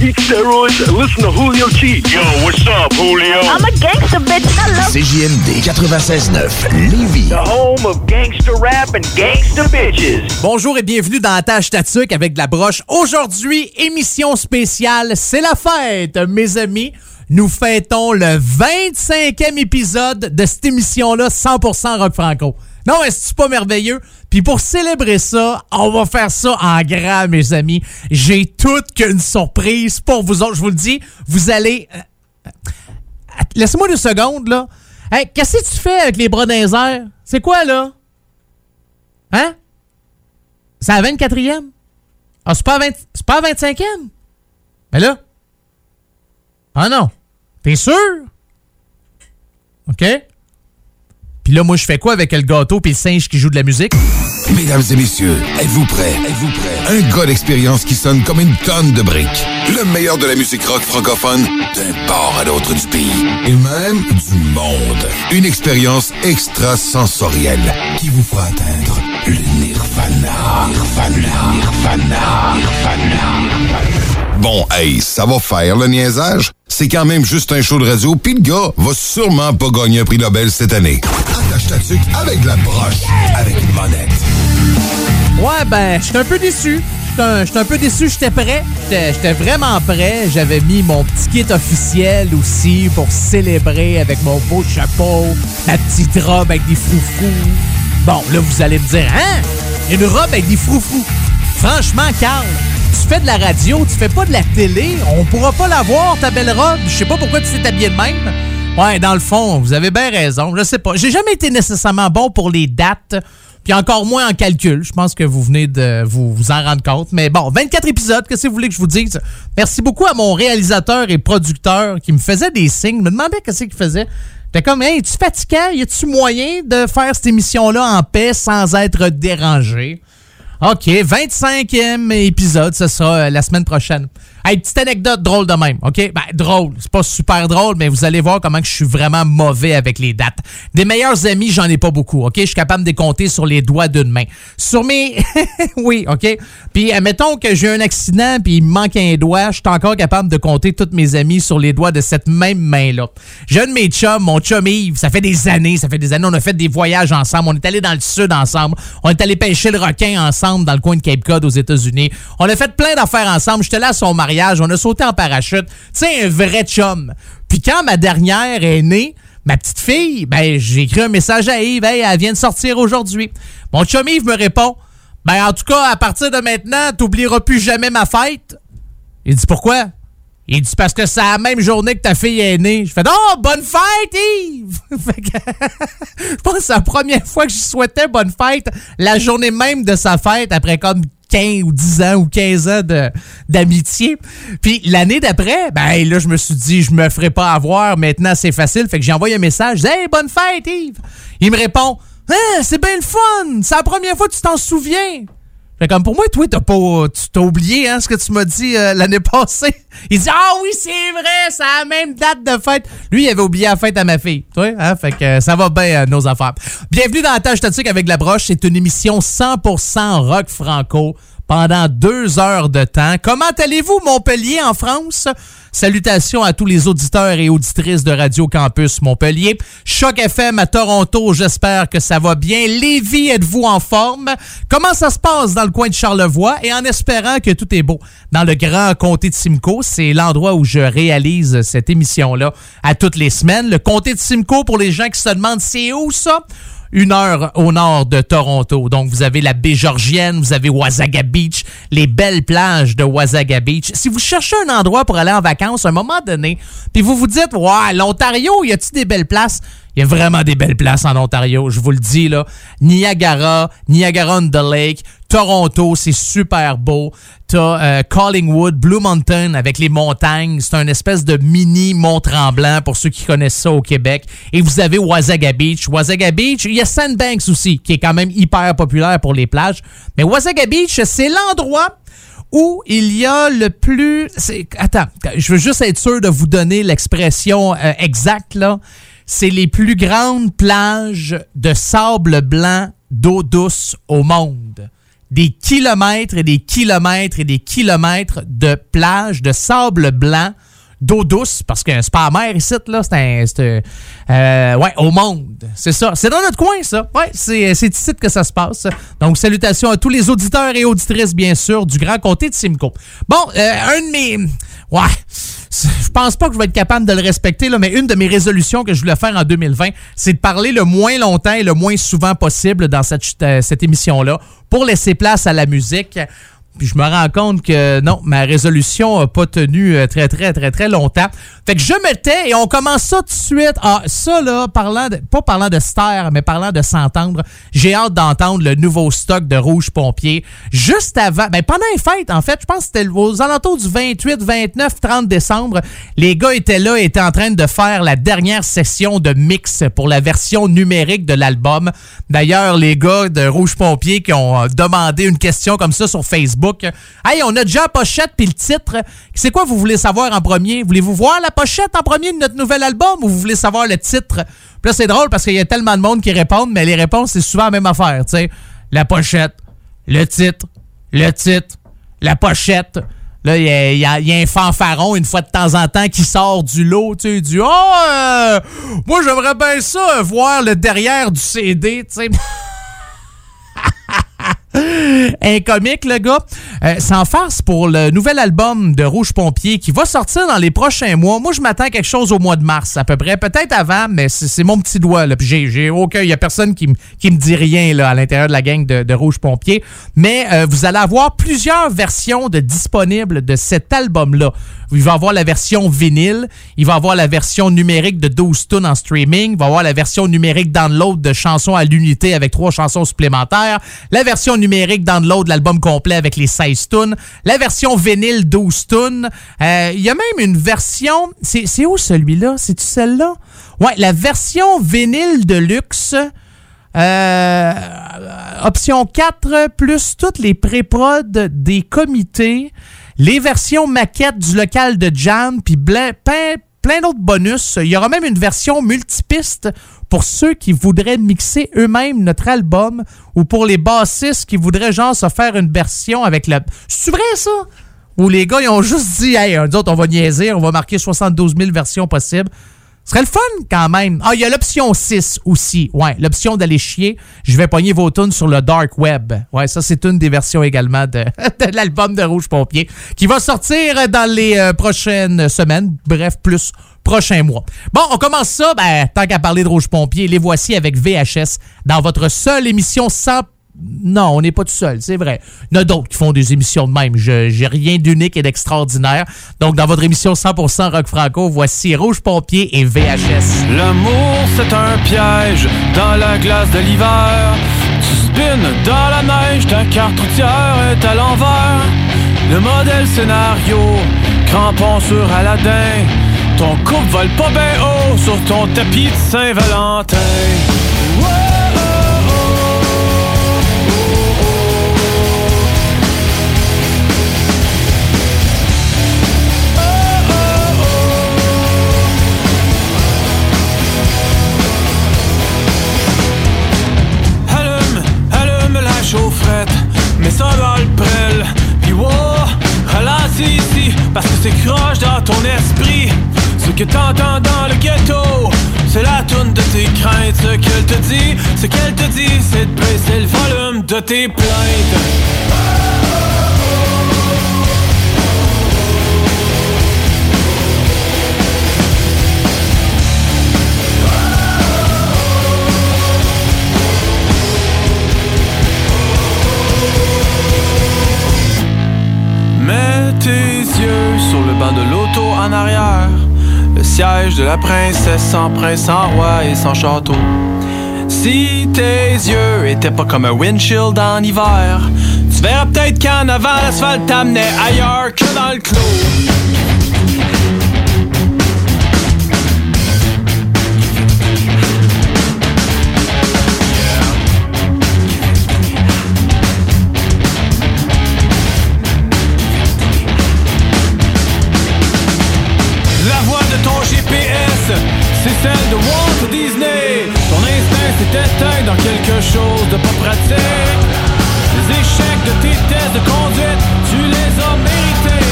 eat steroids, and listen to Julio Cheat. Yo, what's up, Julio? I'm a gangster bitch. I love CJMD 96.9 Lévis. The home of gangster rap and gangster bitches. Bonjour et bienvenue dans la tâche Tatuc avec de la broche. Aujourd'hui, émission spéciale, c'est la fête, mes amis. Nous fêtons le 25e épisode de cette émission-là, 100% rock franco. Non, est-ce pas merveilleux? Puis pour célébrer ça, on va faire ça en grand, mes amis. J'ai toute qu'une surprise pour vous autres. Je vous le dis, vous allez... euh, euh, Laissez-moi deux secondes, là. Hey, qu'est-ce que tu fais avec les bras dans les? C'est quoi, là? Hein? C'est à 24e? Ah, c'est pas à 20 c'est pas à 25e? Mais là? Ah non. T'es sûr? OK? Puis là, moi, je fais quoi avec le gâteau puis le singe qui joue de la musique? Mesdames et messieurs, êtes-vous prêts? Êtes-vous prêts? Un gars d'expérience qui sonne comme une tonne de briques. Le meilleur de la musique rock francophone d'un port à l'autre du pays. Et même du monde. Une expérience extrasensorielle qui vous fera atteindre le nirvana. Nirvana. Nirvana. Nirvana. Bon, hey, ça va faire le niaisage. C'est quand même juste un show de radio, puis le gars va sûrement pas gagner un prix Nobel cette année. Attache ta tuque avec la broche, avec une monette. Ouais, ben, j'étais un peu déçu. J'étais un, j'étais un peu déçu, j'étais prêt. J'étais j'étais vraiment prêt. J'avais mis mon petit kit officiel aussi pour célébrer avec mon beau chapeau, ma petite robe avec des froufrous. Bon, là, vous allez me dire, hein? Une robe avec des froufrous. Franchement, Carl, tu fais de la radio, tu fais pas de la télé, on pourra pas la voir, ta belle robe. Je sais pas pourquoi tu t'es habillé de même. Ouais, dans le fond, vous avez bien raison. Je sais pas. J'ai jamais été nécessairement bon pour les dates, puis encore moins en calcul. Je pense que vous venez de vous, en rendre compte. Mais bon, 24 épisodes, qu'est-ce que vous voulez que je vous dise? Merci beaucoup à mon réalisateur et producteur qui me faisait des signes, me demandait qu'est-ce qu'il faisait. T'es comme, hey, es-tu fatiguant? Y a-tu moyen de faire cette émission-là en paix sans être dérangé? OK, 25e épisode, ce sera euh, la semaine prochaine. Hey, petite anecdote drôle de même, OK? Ben, drôle. C'est pas super drôle, mais vous allez voir comment je suis vraiment mauvais avec les dates. Des meilleurs amis, j'en ai pas beaucoup, OK? Je suis capable de les compter sur les doigts d'une main. Sur mes... oui, OK? Puis, admettons que j'ai un accident puis il me manque un doigt, je suis encore capable de compter tous mes amis sur les doigts de cette même main-là. J'ai un de mes chums, mon chum Yves, ça fait des années, ça fait des années, on a fait des voyages ensemble, on est allé dans le sud ensemble, on est allé pêcher le requin ensemble dans le coin de Cape Cod aux États-Unis. On a fait plein d'affaires ensemble. J'étais là à son mariage, on a sauté en parachute. Tu sais, un vrai chum. Puis quand ma dernière est née, ma petite fille, ben j'ai écrit un message à Yves, hey, elle vient de sortir aujourd'hui. Mon chum Yves me répond, ben en tout cas, à partir de maintenant, t'oublieras plus jamais ma fête. Il dit pourquoi? Il dit parce que c'est la même journée que ta fille est née. Je fais Oh, bonne fête, Yves! Je pense que c'est la première fois que je souhaitais bonne fête la journée même de sa fête après comme 15 ou 10 ans ou 15 ans d'amitié. Puis l'année d'après, ben là, je me suis dit, je me ferai pas avoir. Maintenant, c'est facile. Fait que j'ai envoyé un message. Je Hey, bonne fête, Yves! Il me répond, Hein, c'est bien le fun! C'est la première fois que tu t'en souviens! Fait comme pour moi, toi, t'as pas. Tu t'as oublié hein, ce que tu m'as dit euh, l'année passée. Il dit Ah oui, c'est vrai, c'est la même date de fête. Lui, il avait oublié la fête à ma fille. Toi, hein? Fait que euh, ça va bien euh, nos affaires. Bienvenue dans la tâche statique avec la broche. C'est une émission 100% rock franco pendant deux heures de temps. Comment allez-vous, Montpellier, en France? Salutations à tous les auditeurs et auditrices de Radio Campus Montpellier. Choc FM à Toronto, j'espère que ça va bien. Lévis, êtes-vous en forme? Comment ça se passe dans le coin de Charlevoix? Et en espérant que tout est beau dans le grand comté de Simcoe, c'est l'endroit où je réalise cette émission-là à toutes les semaines. Le comté de Simcoe, pour les gens qui se demandent c'est où ça? Une heure au nord de Toronto. Donc, vous avez la baie Georgienne, vous avez Wasaga Beach, les belles plages de Wasaga Beach. Si vous cherchez un endroit pour aller en vacances à un moment donné, puis vous vous dites, ouais, l'Ontario, y a-t-il des belles places? Il y a vraiment des belles places en Ontario, je vous le dis, là. Niagara, Niagara on the Lake, Toronto, c'est super beau. T'as euh, Collingwood, Blue Mountain avec les montagnes. C'est un espèce de mini Mont-Tremblant pour ceux qui connaissent ça au Québec. Et vous avez Wasaga Beach. Wasaga Beach, il y a Sandbanks aussi, qui est quand même hyper populaire pour les plages. Mais Wasaga Beach, c'est l'endroit où il y a le plus... Attends, je veux juste être sûr de vous donner l'expression euh, exacte, là. C'est les plus grandes plages de sable blanc d'eau douce au monde. des kilomètres et des kilomètres et des kilomètres de plage de sable blanc d'eau douce, parce c'est pas la mer ici, là, c'est un... c'est, euh, ouais, au monde. C'est ça. C'est dans notre coin, ça. Ouais, c'est, c'est ici que ça se passe. Donc, salutations à tous les auditeurs et auditrices, bien sûr, du Grand Comté de Simcoe. Bon, euh, un de mes... Ouais, je pense pas que je vais être capable de le respecter, mais une de mes résolutions que je voulais faire en 2020, c'est de parler le moins longtemps et le moins souvent possible dans cette, euh, cette émission-là pour laisser place à la musique. Puis je me rends compte que non, ma résolution n'a pas tenu euh, très, très, très, très longtemps. Fait que je me tais et on commence ça tout de suite. Ah, ça là, parlant de, pas parlant de Ster, mais parlant de s'entendre, j'ai hâte d'entendre le nouveau stock de Rouge Pompier. Juste avant, ben pendant les fêtes, en fait, je pense que c'était aux alentours du 28, 29, 30 décembre, les gars étaient là et étaient en train de faire la dernière session de mix pour la version numérique de l'album. D'ailleurs, les gars de Rouge Pompier qui ont euh, demandé une question comme ça sur Facebook, Hey, on a déjà la pochette puis le titre. C'est quoi vous voulez savoir en premier? Voulez-vous voir la pochette en premier de notre nouvel album ou vous voulez savoir le titre? Puis là, c'est drôle parce qu'il y a tellement de monde qui répondent, mais les réponses, c'est souvent la même affaire, tu sais. La pochette, le titre, le titre, la pochette. Là, il y, a, un fanfaron une fois de temps en temps qui sort du lot, tu sais, du « Oh, moi j'aimerais bien ça, voir le derrière du CD, tu sais. » un comique, le gars. Euh, sans farce pour le nouvel album de Rouge Pompier qui va sortir dans les prochains mois. Moi, je m'attends à quelque chose au mois de mars, à peu près. Peut-être avant, mais c'est mon petit doigt. Là. j'ai aucun. Il n'y a personne qui, me dit rien là, à l'intérieur de la gang de, Rouge Pompier. Mais euh, vous allez avoir plusieurs versions de disponibles de cet album-là. Il va avoir la version vinyle, il va avoir la version numérique de 12 tunes en streaming, il va avoir la version numérique download de chansons à l'unité avec trois chansons supplémentaires, la version numérique download de l'album complet avec les 16 tunes, la version vinyle 12 tunes. Euh, il y a même une version, c'est où celui-là? C'est-tu celle-là? Ouais, la version vinyle de luxe. Euh, option 4, plus toutes les pré-prod des comités les versions maquettes du local de Jam, puis plein, plein d'autres bonus. Il y aura même une version multipiste pour ceux qui voudraient mixer eux-mêmes notre album ou pour les bassistes qui voudraient genre se faire une version avec la... C'est vrai ça? Où les gars ils ont juste dit, hey, nous on va niaiser, on va marquer 72 000 versions possibles. Ce serait le fun quand même. Ah, il y a l'option 6 aussi. Ouais, l'option d'aller chier. Je vais pogner vos tunes sur le dark web. Ouais, ça c'est une des versions également de, l'album de Rouge Pompier qui va sortir dans les euh, prochaines semaines. Bref, plus prochains mois. Bon, on commence ça. Ben, tant qu'à parler de Rouge Pompier, les voici avec VHS dans votre seule émission sans non, on n'est pas tout seul, c'est vrai. Il y en a d'autres qui font des émissions de même. Je J'ai rien d'unique et d'extraordinaire. Donc, dans votre émission 100% Rock Franco, voici Rouge Pompier et VHS. L'amour, c'est un piège dans la glace de l'hiver. Tu spins dans la neige, ta carte routière est à l'envers. Le modèle scénario, crampon sur Aladdin. Ton couple vole pas bien haut sur ton tapis de Saint-Valentin. Parce que c'est croche dans ton esprit. Ce que t'entends dans le ghetto, c'est la toune de tes craintes. Ce qu'elle te dit, ce qu'elle te dit, c'est de baisser le volume de tes plaintes. Tes yeux sur le banc de l'auto en arrière. Le siège de la princesse sans prince, sans roi et sans château. Si tes yeux étaient pas comme un windshield en hiver, tu verras peut-être qu'en avant l'asphalte t'amenait ailleurs que dans le clos. De Walt Disney. Ton instinct s'est éteint dans quelque chose de pas pratique. Les échecs de tes tests de conduite, tu les as mérités.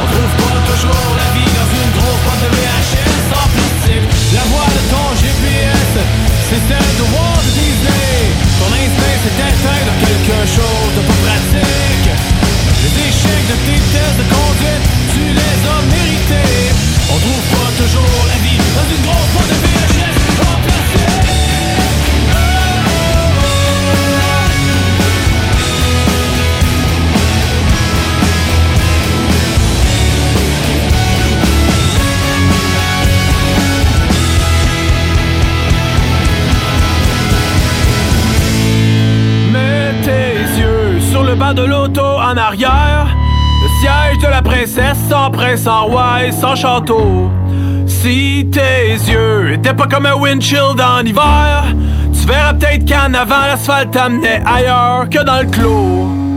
On trouve pas toujours la vie dans une grosse boîte de VHS en plastique. La voix de ton GPS, c'est celle de Walt Disney. Ton instinct s'est éteint dans quelque chose de pas pratique. Les échecs de tes tests de conduite, de l'auto en arrière. Le siège de la princesse sans prince, sans roi sans château. Si tes yeux étaient pas comme un windshield en hiver, tu verras peut-être qu'en avant l'asphalte t'amenait ailleurs que dans le clos.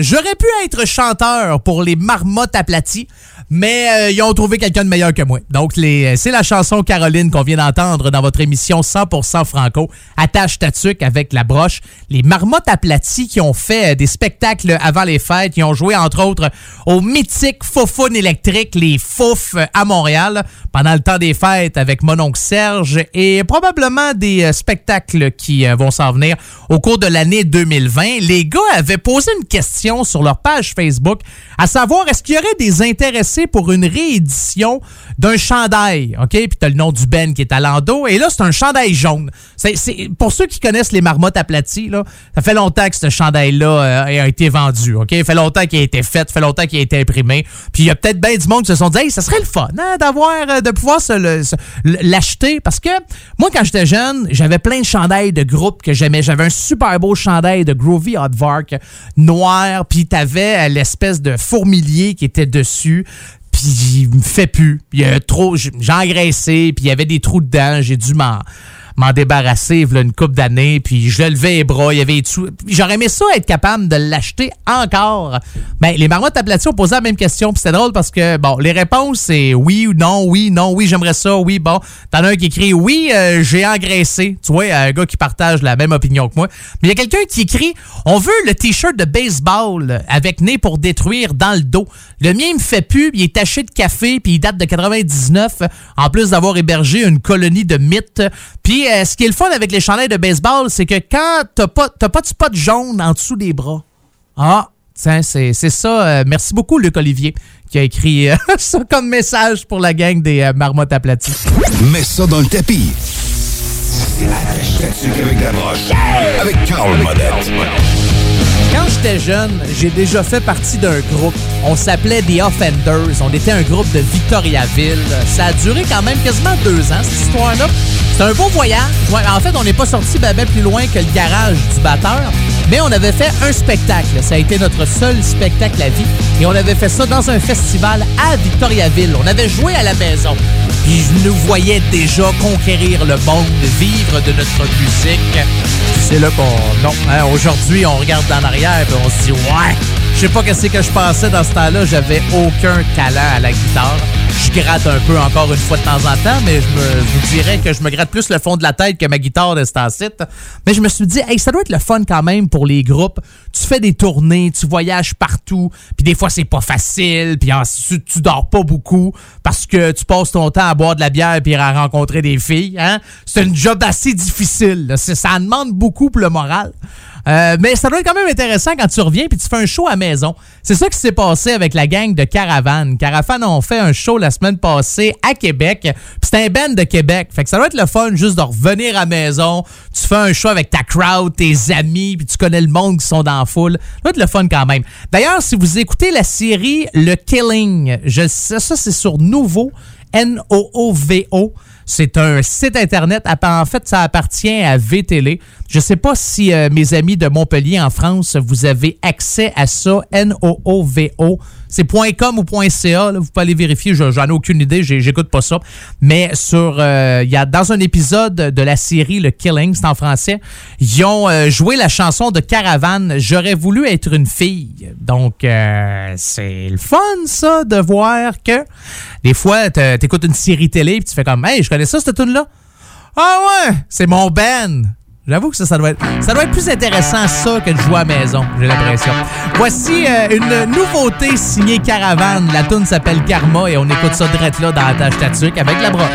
J'aurais pu être chanteur pour les marmottes aplaties, mais euh, ils ont trouvé quelqu'un de meilleur que moi. Donc, les, c'est la chanson Caroline qu'on vient d'entendre dans votre émission 100% Franco. Attache ta tuque avec la broche. Les marmottes aplaties qui ont fait euh, des spectacles avant les fêtes, qui ont joué entre autres au mythique Fofone électrique, les Fouf euh, à Montréal, pendant le temps des fêtes avec mon oncle Serge et probablement des euh, spectacles qui euh, vont s'en venir au cours de l'année 2020. Les gars avaient posé une question sur leur page Facebook, à savoir est-ce qu'il y aurait des intéressés pour une réédition d'un chandail, OK? Puis t'as le nom du Ben qui est à l'endos, et là, c'est un chandail jaune. C'est, pour ceux qui connaissent les marmottes aplaties, là, ça fait longtemps que ce chandail-là euh, a été vendu, OK? Ça fait longtemps qu'il a été fait, ça fait longtemps qu'il a été imprimé. Puis il y a peut-être bien du monde qui se sont dit, hey, ça serait le fun, hein, d'avoir, euh, de pouvoir l'acheter. Parce que moi, quand j'étais jeune, j'avais plein de chandails de groupe que j'aimais. J'avais un super beau chandail de Groovy Hardvark noir, puis t'avais euh, l'espèce de fourmilier qui était dessus puis il me fait plus. Trop, j'ai engraissé, puis il y avait des trous dedans, j'ai dû m'en m'en débarrasser a une couple d'années, puis je levais les bras, il y avait trous. J'aurais aimé ça être capable de l'acheter encore. Ben, les marmottes aplaties ont posé la même question, puis c'était drôle parce que, bon, les réponses, c'est oui ou non, oui, non, oui, j'aimerais ça, oui, bon. T'en as un qui écrit oui, euh, j'ai engraissé. Tu vois, un gars qui partage la même opinion que moi. Mais il y a quelqu'un qui écrit on veut le t-shirt de baseball avec nez pour détruire dans le dos. Le mien, il me fait plus, il est taché de café, puis il date de 99, en plus d'avoir hébergé une colonie de mythes. Puis euh, ce qui est le fun avec les chandails de baseball, c'est que quand t'as pas, t'as pas de spot jaune en dessous des bras. Ah, tiens, c'est ça. euh, merci beaucoup, Luc Olivier, qui a écrit euh, ça comme message pour la gang des euh, marmottes aplaties. Mets ça dans le tapis. C'est la avec la broche. Avec Carl. Quand j'étais jeune, j'ai déjà fait partie d'un groupe. On s'appelait The Offenders. On était un groupe de Victoriaville. Ça a duré quand même quasiment deux ans, cette histoire-là. C'est un beau voyage. En fait, on n'est pas sorti ben, ben plus loin que le garage du batteur, mais on avait fait un spectacle. Ça a été notre seul spectacle à vie. Et on avait fait ça dans un festival à Victoriaville. On avait joué à la maison. Puis je nous voyais déjà conquérir le monde, vivre de notre musique. C'est là qu'on... Non, hein, aujourd'hui, on regarde en arrière et on se dit « Ouais, je sais pas qu'est-ce que je pensais dans ce temps-là. J'avais aucun talent à la guitare. Je gratte un peu encore une fois de temps en temps, mais je, vous dirais que je me gratte plus le fond de la tête que ma guitare de ce temps-ci. Mais je me suis dit, hey, ça doit être le fun quand même pour les groupes. Tu fais des tournées, tu voyages partout, puis des fois c'est pas facile, puis ensuite tu dors pas beaucoup parce que tu passes ton temps à boire de la bière puis à rencontrer des filles. Hein? C'est un job assez difficile. là. Ça demande beaucoup pour le moral. Euh, mais ça doit être quand même intéressant quand tu reviens puis tu fais un show à maison. C'est ça qui s'est passé avec la gang de Caravane. Caravane ont fait un show la semaine passée à Québec. Puis c'était un band de Québec. Fait que ça doit être le fun juste de revenir à maison. Tu fais un show avec ta crowd, tes amis, puis tu connais le monde qui sont dans la foule. Ça doit être le fun quand même. D'ailleurs, si vous écoutez la série Le Killing, je sais, ça c'est sur Nouveau, N-O-O-V-O. C'est un site internet. En fait, ça appartient à VTL. Je sais pas si euh, mes amis de Montpellier en France, vous avez accès à ça. N-O-O-V-O. C'est .com ou .ca. là. vous pouvez aller vérifier. Je- J'en ai aucune idée. J'écoute pas ça. Mais sur, euh, dans un épisode de la série Le Killing, c'est en français, ils ont euh, joué la chanson de Caravane. J'aurais voulu être une fille. Donc, euh, c'est le fun, ça, de voir que des fois, te- t'écoutes une série télé et tu fais comme, hey, je connais ça, cette tune-là. Ah ouais, c'est mon Ben. J'avoue que ça, doit être, ça doit être plus intéressant ça que de jouer à maison, j'ai l'impression. Voici euh, une nouveauté signée Caravane. La tune s'appelle Karma et on écoute ça direct là dans la tâche tatuque avec la broche.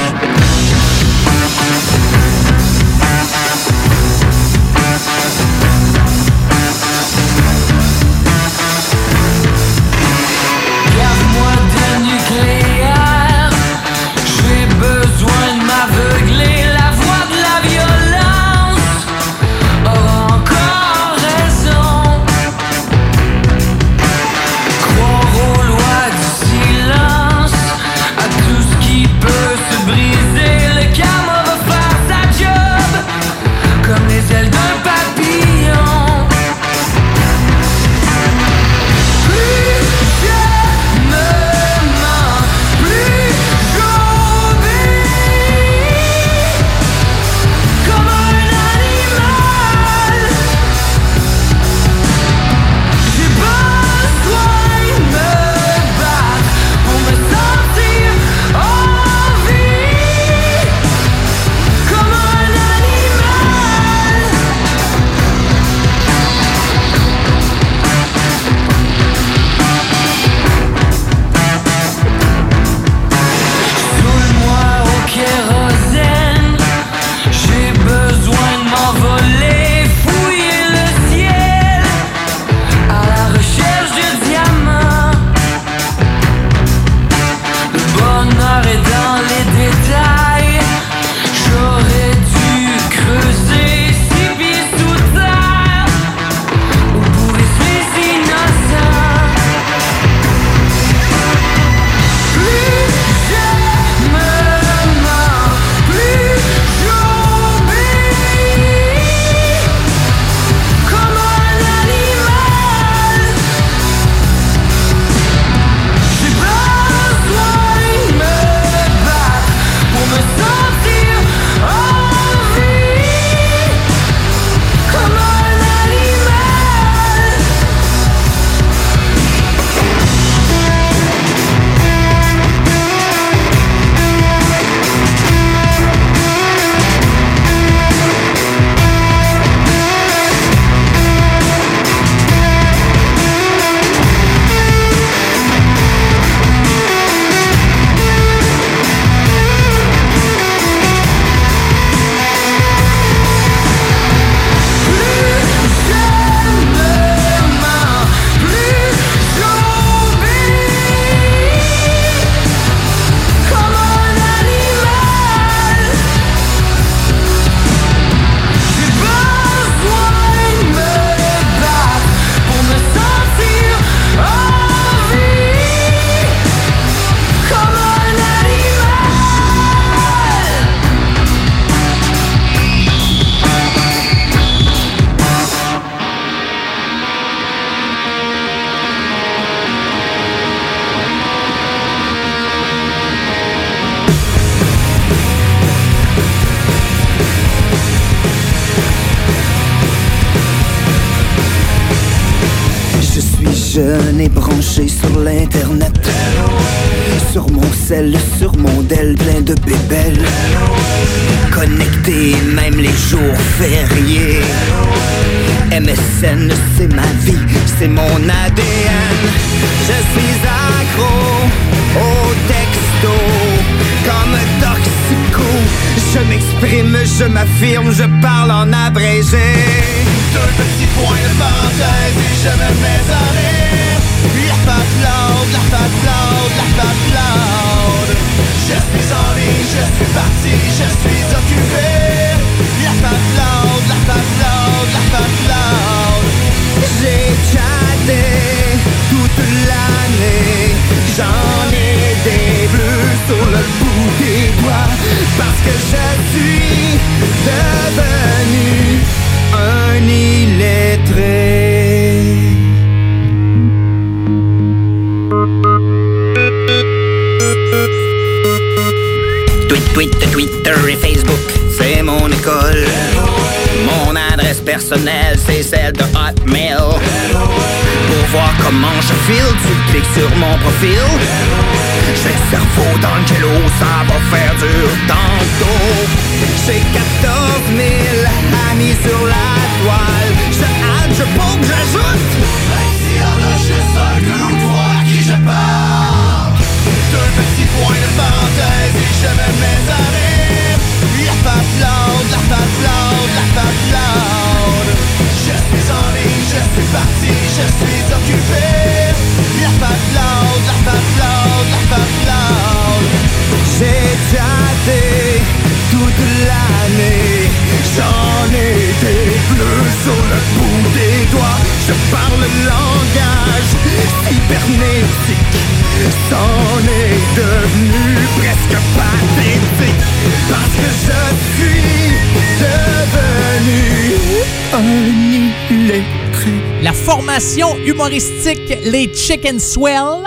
Je n'ai branché sur l'internet. Sur mon sel, sur mon Dell Plein de bébelles. Connecté même les jours fériés. MSN c'est ma vie, c'est mon ADN Je suis accro au texto Comme toxico. Je m'exprime, je m'affirme, je parle en abrégé. Deux petits points de parenthèse et je me mets en rire La loud, la loud, la loud Je suis en ligne, je suis parti, je suis occupé. La loud, la loud, la loud J'ai chatté toute l'année. J'en ai des bleus sur le bout des doigts. Parce que je suis devenu un illettré Tweet, tweet, Twitter et Facebook, c'est mon école. Mon adresse personnelle, c'est celle de Hotmail. Pour voir comment je file, tu cliques sur mon profil. J'ai le cerveau dans le jello, ça va faire dur tantôt. J'ai 14 000 amis sur la toile. Je add, je poke, j'ajoute. Points de parenthèse et je me mets à rire. La face loud, la face loud, la face loud. Je suis en ligne, je suis parti, je suis occupé. La face loud, la face loud, la face loud. J'ai chatté toute l'année. J'en ai des bleus sur le bout des doigts. Je parle le langage cybernétique. C'en est devenu presque pathétique. Parce que je suis devenu un illettré. La formation humoristique Les Chicken Swell.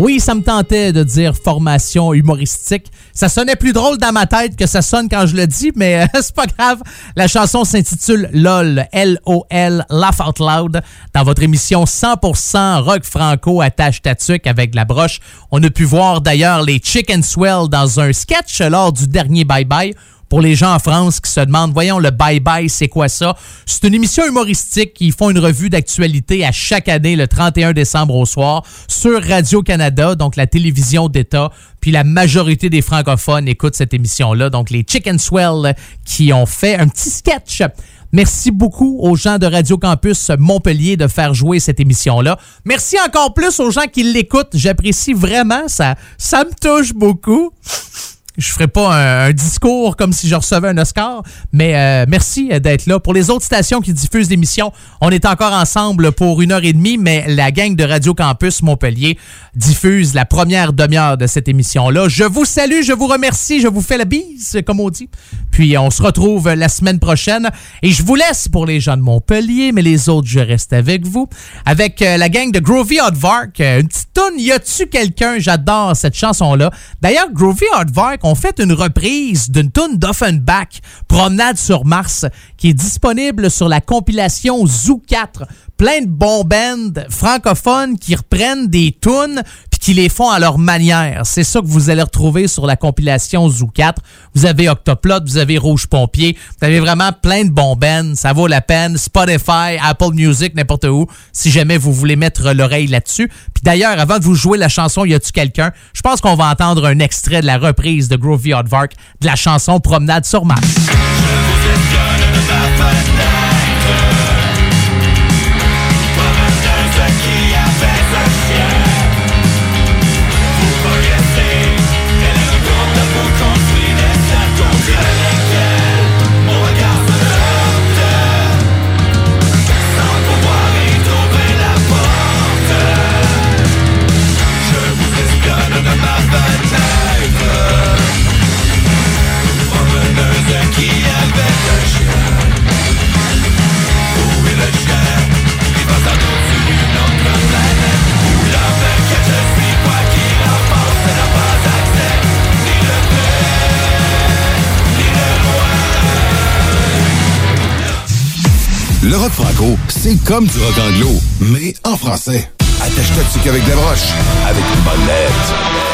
Oui, ça me tentait de dire formation humoristique. Ça sonnait plus drôle dans ma tête que ça sonne quand je le dis, mais euh, c'est pas grave. La chanson s'intitule LOL, L-O-L, Laugh Out Loud, dans votre émission 100% rock franco à tâche tatuc avec la broche. On a pu voir d'ailleurs les Chicken Swell dans un sketch lors du dernier Bye Bye pour les gens en France qui se demandent, voyons, le bye-bye, c'est quoi ça? C'est une émission humoristique. Ils font une revue d'actualité à chaque année, le 31 décembre au soir, sur Radio-Canada, donc la télévision d'État. Puis la majorité des francophones écoutent cette émission-là. Donc les Chicken Swell qui ont fait un petit sketch. Merci beaucoup aux gens de Radio Campus Montpellier de faire jouer cette émission-là. Merci encore plus aux gens qui l'écoutent. J'apprécie vraiment. Ça, ça me touche beaucoup je ferai pas un, discours comme si je recevais un Oscar, mais euh, merci d'être là. Pour les autres stations qui diffusent l'émission, on est encore ensemble pour une heure et demie, mais la gang de Radio Campus Montpellier diffuse la première demi-heure de cette émission-là. Je vous salue, je vous remercie, je vous fais la bise, comme on dit. Puis on se retrouve la semaine prochaine. Et je vous laisse pour les gens de Montpellier, mais les autres, je reste avec vous. Avec euh, la gang de Groovy Hardvark. Une petite tonne, y a-tu quelqu'un? J'adore cette chanson-là. D'ailleurs, Groovy Hardvark ont fait une reprise d'une tune d'Offenbach, Promenade sur Mars, qui est disponible sur la compilation Zoo 4 plein de bons bands francophones qui reprennent des tunes qui les font à leur manière. C'est ça que vous allez retrouver sur la compilation Zoo 4. Vous avez Octoplot, vous avez Rouge Pompier, vous avez vraiment plein de bons. Ça vaut la peine. Spotify, Apple Music, n'importe où, si jamais vous voulez mettre l'oreille là-dessus. Puis d'ailleurs, avant de vous jouer la chanson Y a-tu quelqu'un, je pense qu'on va entendre un extrait de la reprise de Groovy Hardvark de la chanson Promenade sur Mars. Le rock franco, c'est comme du rock anglo, mais en français. Attache ta tuque avec des broches. Avec Monette. Check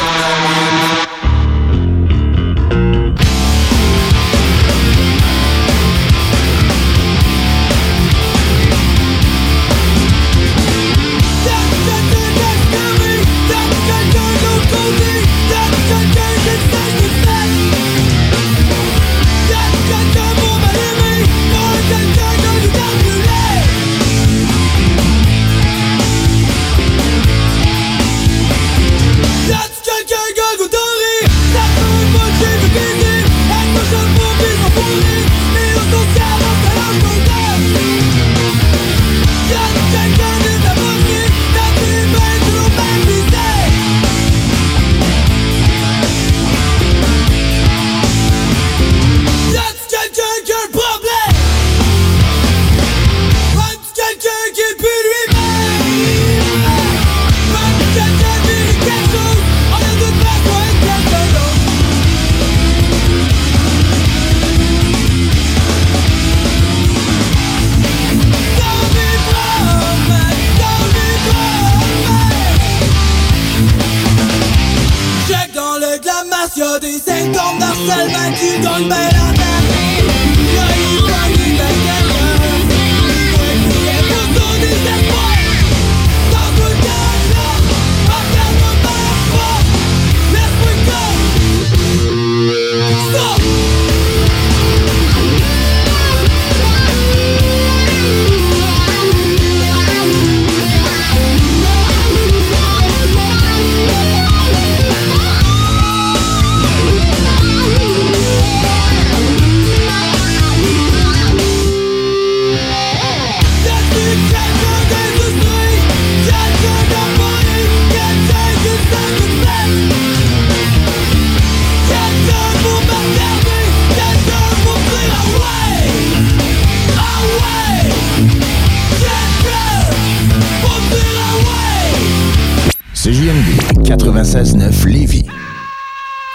CJMD 96.9 Lévis.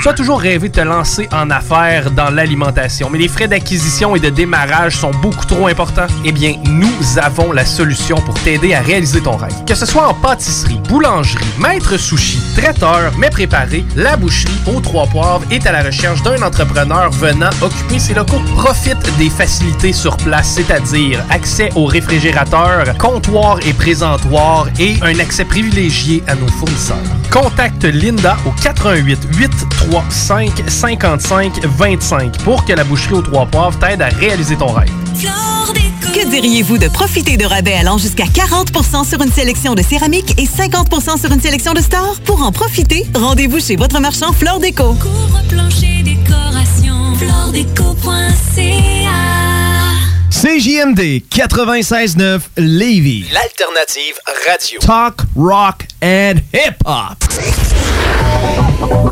Tu as toujours rêvé de te lancer en affaires dans l'alimentation, mais les frais d'acquisition et de démarrage sont beaucoup trop importants? Eh bien, nous avons la solution pour t'aider à réaliser ton rêve. Que ce soit en pâtisserie, boulangerie, maître sushi, traiteur, mets préparé, la boucherie aux trois poivres est à la recherche d'un entrepreneur venant occuper ses locaux. Profite des facilités sur place, c'est-à-dire accès aux réfrigérateurs, comptoirs et présentoirs et un accès privilégié à nos fournisseurs. Contacte Linda au 88 835 55 25 pour que la boucherie aux trois poivres t'aide à réaliser ton rêve. Que diriez-vous de profiter de rabais allant jusqu'à 40% sur une sélection de céramique et 50% sur une sélection de stores? Pour en profiter, rendez-vous chez votre marchand Flore Déco. Plancher décoration, floredeco.ca CJMD 96.9 Lévis. L'alternative radio. Talk, rock and hip-hop.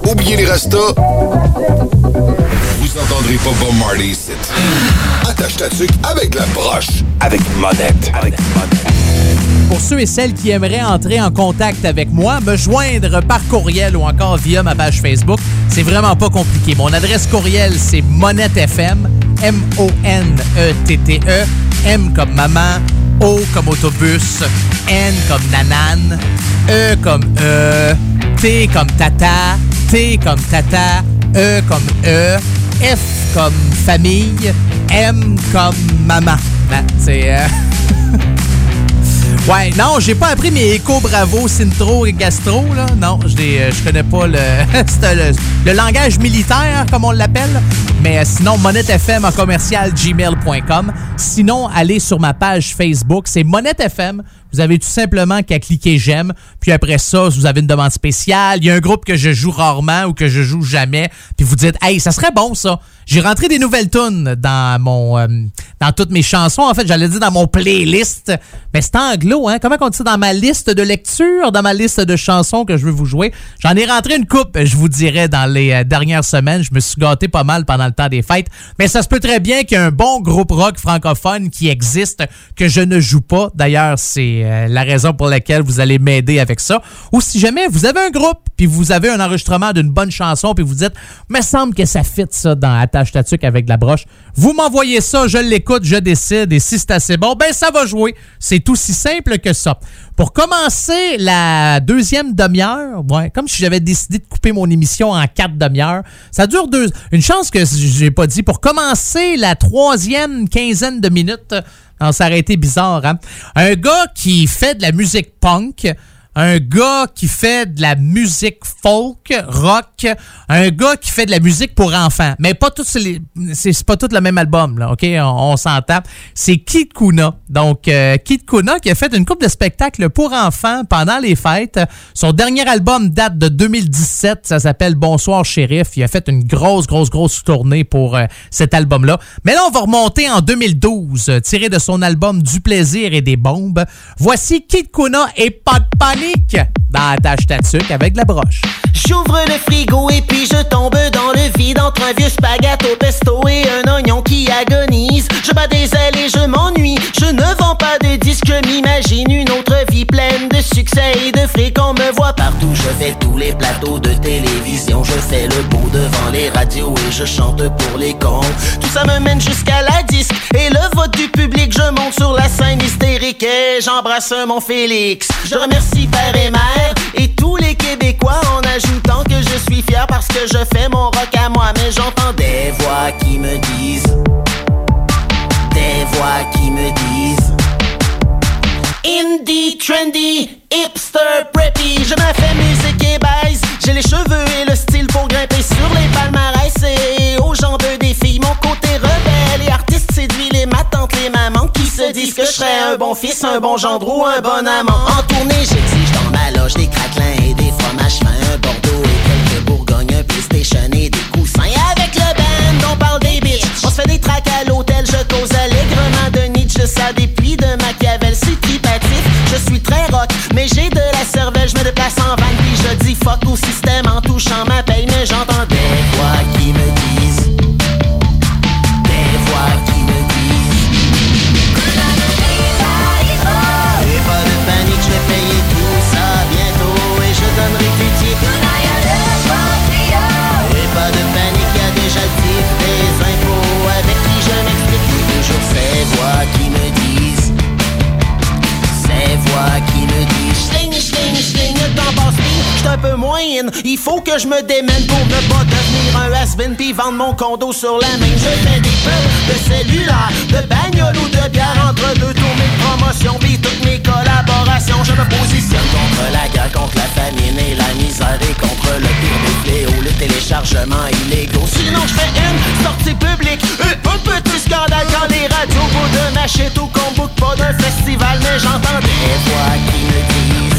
Oubliez les restos. Vous entendrez pas Bob Marley ici. Attache ta tuque avec la broche. Avec monette. Avec monette. Pour ceux et celles qui aimeraient entrer en contact avec moi, me joindre par courriel ou encore via ma page Facebook, c'est vraiment pas compliqué. Mon adresse courriel, c'est monettefm, M-O-N-E-T-T-E, E, M comme maman, O comme autobus, N comme nanan, E comme E, T comme tata, T comme tata, E comme E, F comme famille, M comme maman. Euh, Ouais, non, j'ai pas appris mes éco bravo, Sintro et Gastro, là. Non, je euh, je connais pas le, c'est le, le langage militaire, comme on l'appelle. Mais euh, sinon, monettefm en commercial gmail.com. Sinon, allez sur ma page Facebook, c'est monettefm. Vous avez tout simplement qu'à cliquer j'aime. Puis après ça, vous avez une demande spéciale, il y a un groupe que je joue rarement ou que je joue jamais. Puis vous dites, hey, ça serait bon ça. J'ai rentré des nouvelles tunes dans mon, euh, dans toutes mes chansons. En fait, j'allais dire dans mon playlist. Mais c'est anglo, hein? Comment on dit? Dans ma liste de lecture, dans ma liste de chansons que je veux vous jouer? J'en ai rentré une coupe, je vous dirais, dans les euh, dernières semaines. Je me suis gâté pas mal pendant le temps des fêtes. Mais ça se peut très bien qu'il y ait un bon groupe rock francophone qui existe, que je ne joue pas. D'ailleurs, c'est euh, la raison pour laquelle vous allez m'aider avec ça. Ou si jamais vous avez un groupe, puis vous avez un enregistrement d'une bonne chanson, puis vous dites, me semble que ça fit ça dans Attache Tatuc avec la broche, vous m'envoyez ça, je l'écoute, je décide, et si c'est assez bon, ben ça va jouer. C'est aussi simple que ça. Pour commencer la deuxième demi-heure, ouais, comme si j'avais décidé de couper mon émission en quatre demi-heures, ça dure deux. Une chance que j'ai pas dit. Pour commencer la troisième quinzaine de minutes, aurait été bizarre, hein? Un gars qui fait de la musique punk, un gars qui fait de la musique folk, rock, un gars qui fait de la musique pour enfants. Mais pas tous les, c'est pas tout le même album, là, OK? On, on s'entend. C'est Kid Kuna. Donc, euh, Kuna qui a fait une coupe de spectacles pour enfants pendant les fêtes. Son dernier album date de 2017. Ça s'appelle Bonsoir Shérif. Il a fait une grosse, grosse, grosse tournée pour euh, cet album-là. Mais là, on va remonter en 2012, euh, tiré de son album Du plaisir et des bombes. Voici Kid Kuna et pas dans la tâche tatuc avec de la broche. J'ouvre le frigo et puis je tombe dans le vide entre un vieux spaghetti au pesto et un oignon qui agonise. Je bats des ailes et je m'ennuie. Je ne vends pas de disques, m'imagine une autre vie pleine de succès et de fric. On me voit partout, je fais tous les plateaux de télévision. Je fais le beau devant les radios et je chante pour les cons. Tout ça me mène jusqu'à la disque et le vote du public. Je monte sur la scène hystérique et j'embrasse mon Félix. Je remercie père et mère et tous les Québécois en ajoutant que je suis fier parce que je fais mon rock à moi. Mais j'entends des voix qui me disent, des voix qui me disent. Indie, trendy, hipster, preppy Je me fais musique et baise J'ai les cheveux et le style pour grimper sur les palmarès Et aux jambes des filles Mon côté rebelle et artiste séduit les ma tante, les mamans Qui se disent que je serais un bon fils, un bon gendre ou un bon amant En tournée j'exige dans ma loge des craquelins et des Bordeaux et quelques Bourgognes, un PlayStation et des coussins. Avec le band on parle des bitches. On se fait des tracks à l'hôtel, je cause allègrement de Nietzsche Ça des pluies de Machiavel, c'est tripatif. Je suis très rock, mais j'ai de la cervelle. Je me déplace en van, puis je dis fuck au système En touchant ma paye, mais j'entends peu in, il faut que je me démène Pour ne pas devenir un has-been Puis vendre mon condo sur la main. Je fais des peurs de cellulaire De bagnole ou de bière Entre deux tournées de promotion Puis toutes mes collaborations. Je me positionne contre la guerre Contre la famine et la misère Et contre le pire des fléaux Le téléchargement illégaux. Sinon je une sortie publique Un, petit scandale Quand les radios bout de ma shit Ou qu'on boucle pas d'un festival Mais j'entends des voix qui me disent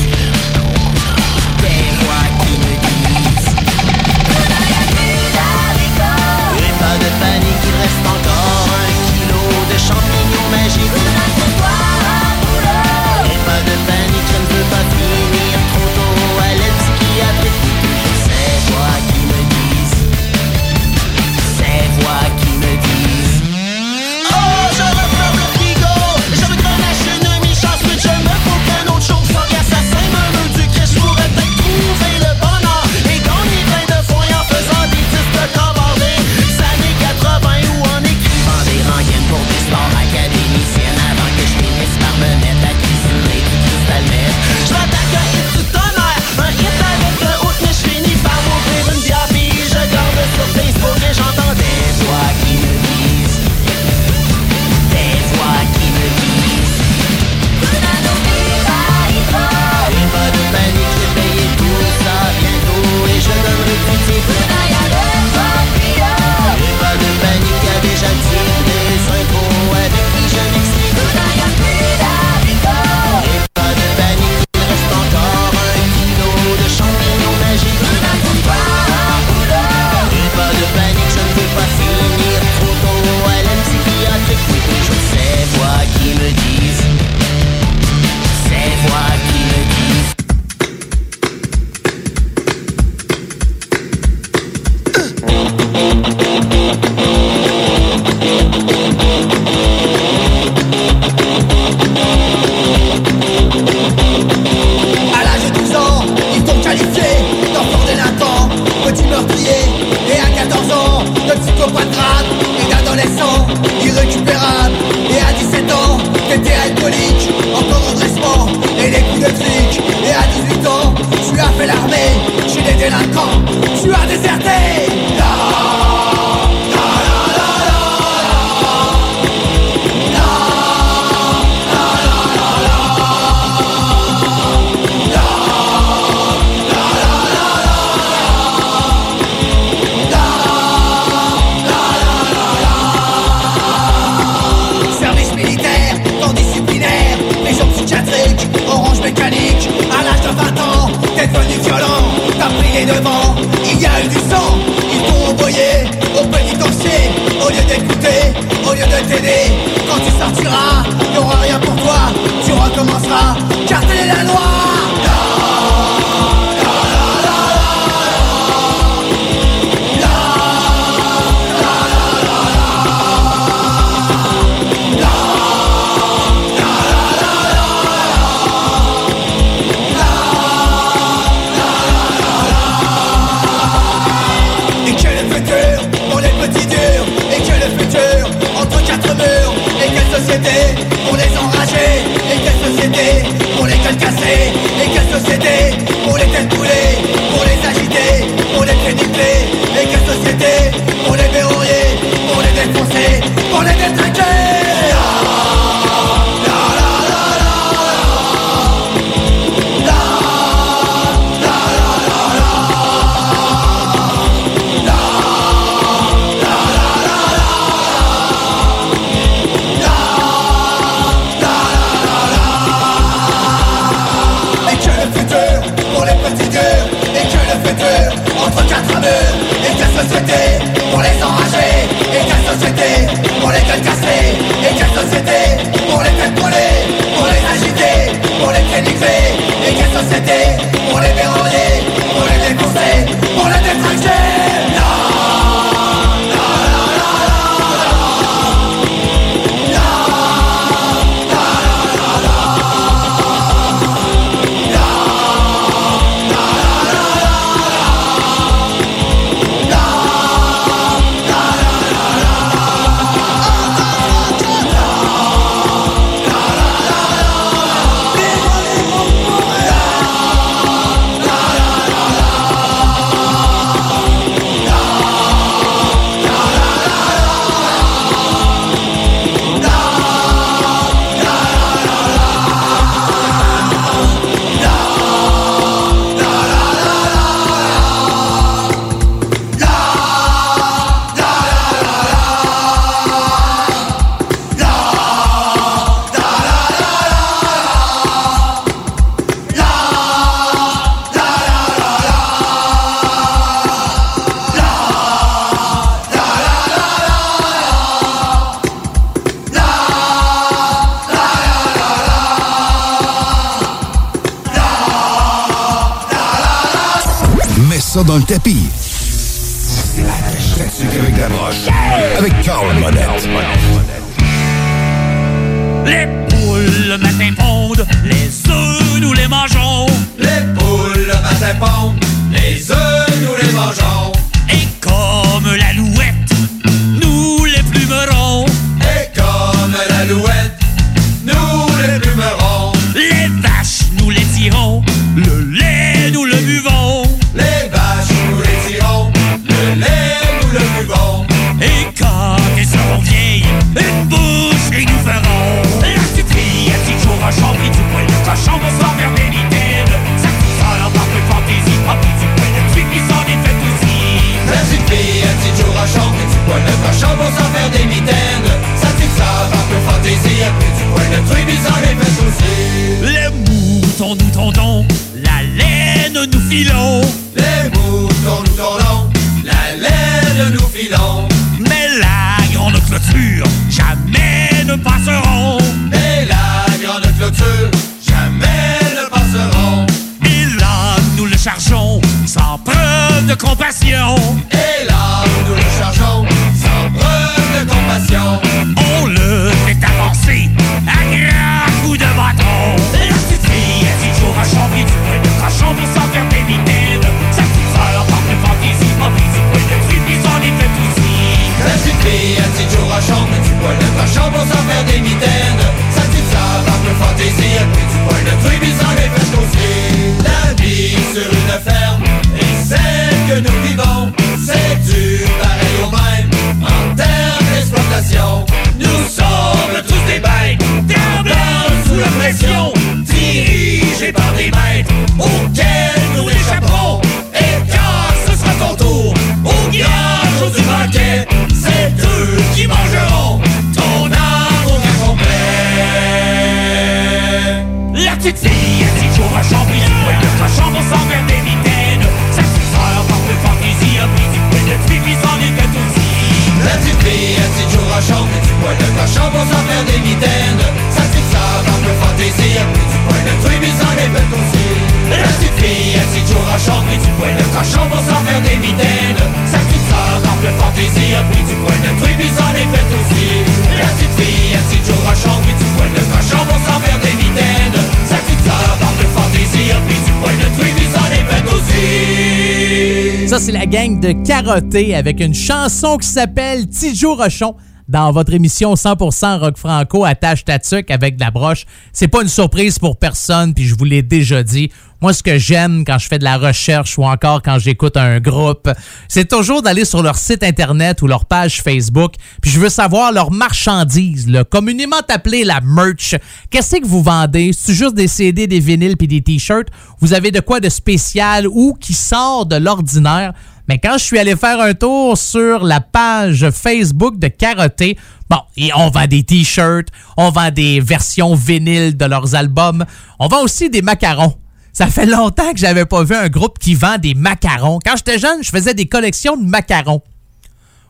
c'est la gang de Carotté avec une chanson qui s'appelle Tijo Rochon dans votre émission 100% rock franco attache ta avec de la broche. C'est pas une surprise pour personne, puis je vous l'ai déjà dit. Moi, ce que j'aime quand je fais de la recherche ou encore quand j'écoute un groupe, c'est toujours d'aller sur leur site internet ou leur page Facebook, puis je veux savoir leur marchandise, là, communément appelée la merch. Qu'est-ce que vous vendez? C'est juste des CD, des vinyles puis des t-shirts? Vous avez de quoi de spécial ou qui sort de l'ordinaire? Mais quand je suis allé faire un tour sur la page Facebook de Carotté, bon, et on vend des t-shirts, on vend des versions vinyles de leurs albums, on vend aussi des macarons. Ça fait longtemps que j'avais pas vu un groupe qui vend des macarons. Quand j'étais jeune, je faisais des collections de macarons.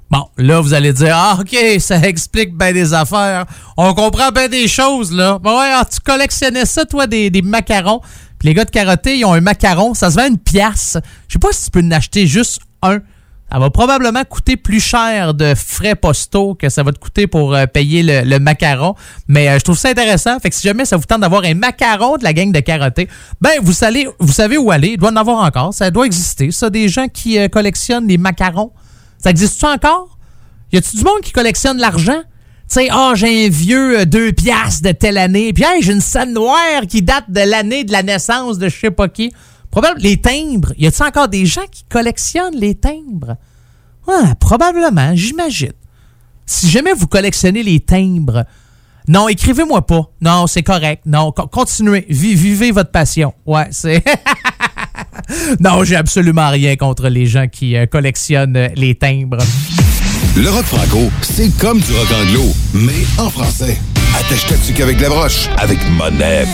Bon, là, vous allez dire, ah, OK, ça explique bien des affaires. On comprend bien des choses, là. Bon, ouais, ah, tu collectionnais ça, toi, des, des macarons. Puis les gars de Carotté, ils ont un macaron. Ça se vend une pièce. Je sais pas si tu peux en acheter juste un. Ça va probablement coûter plus cher de frais postaux que ça va te coûter pour euh, payer le, macaron. Mais euh, je trouve ça intéressant. Fait que si jamais ça vous tente d'avoir un macaron de la gang de Carotté, ben vous savez, vous savez où aller. Il doit en avoir encore. Ça doit exister. Ça, des gens qui euh, collectionnent les macarons. Ça existe-tu encore? Y a-tu du monde qui collectionne l'argent? Tu sais, ah, j'ai un vieux 2 piastres de telle année. Puis, hey, j'ai une scène noire qui date de l'année de la naissance de je sais pas qui. Les timbres. Y a-t-il encore des gens qui collectionnent les timbres? Ouais, probablement, j'imagine. Si jamais vous collectionnez les timbres, non, écrivez-moi pas. Non, c'est correct. Non, co- continuez. Vi- vivez votre passion. Ouais, c'est. non, j'ai absolument rien contre les gens qui euh, collectionnent euh, les timbres. Le rock franco, c'est comme du rock anglo, mais en français. Attache ta tuque avec la broche, avec monette.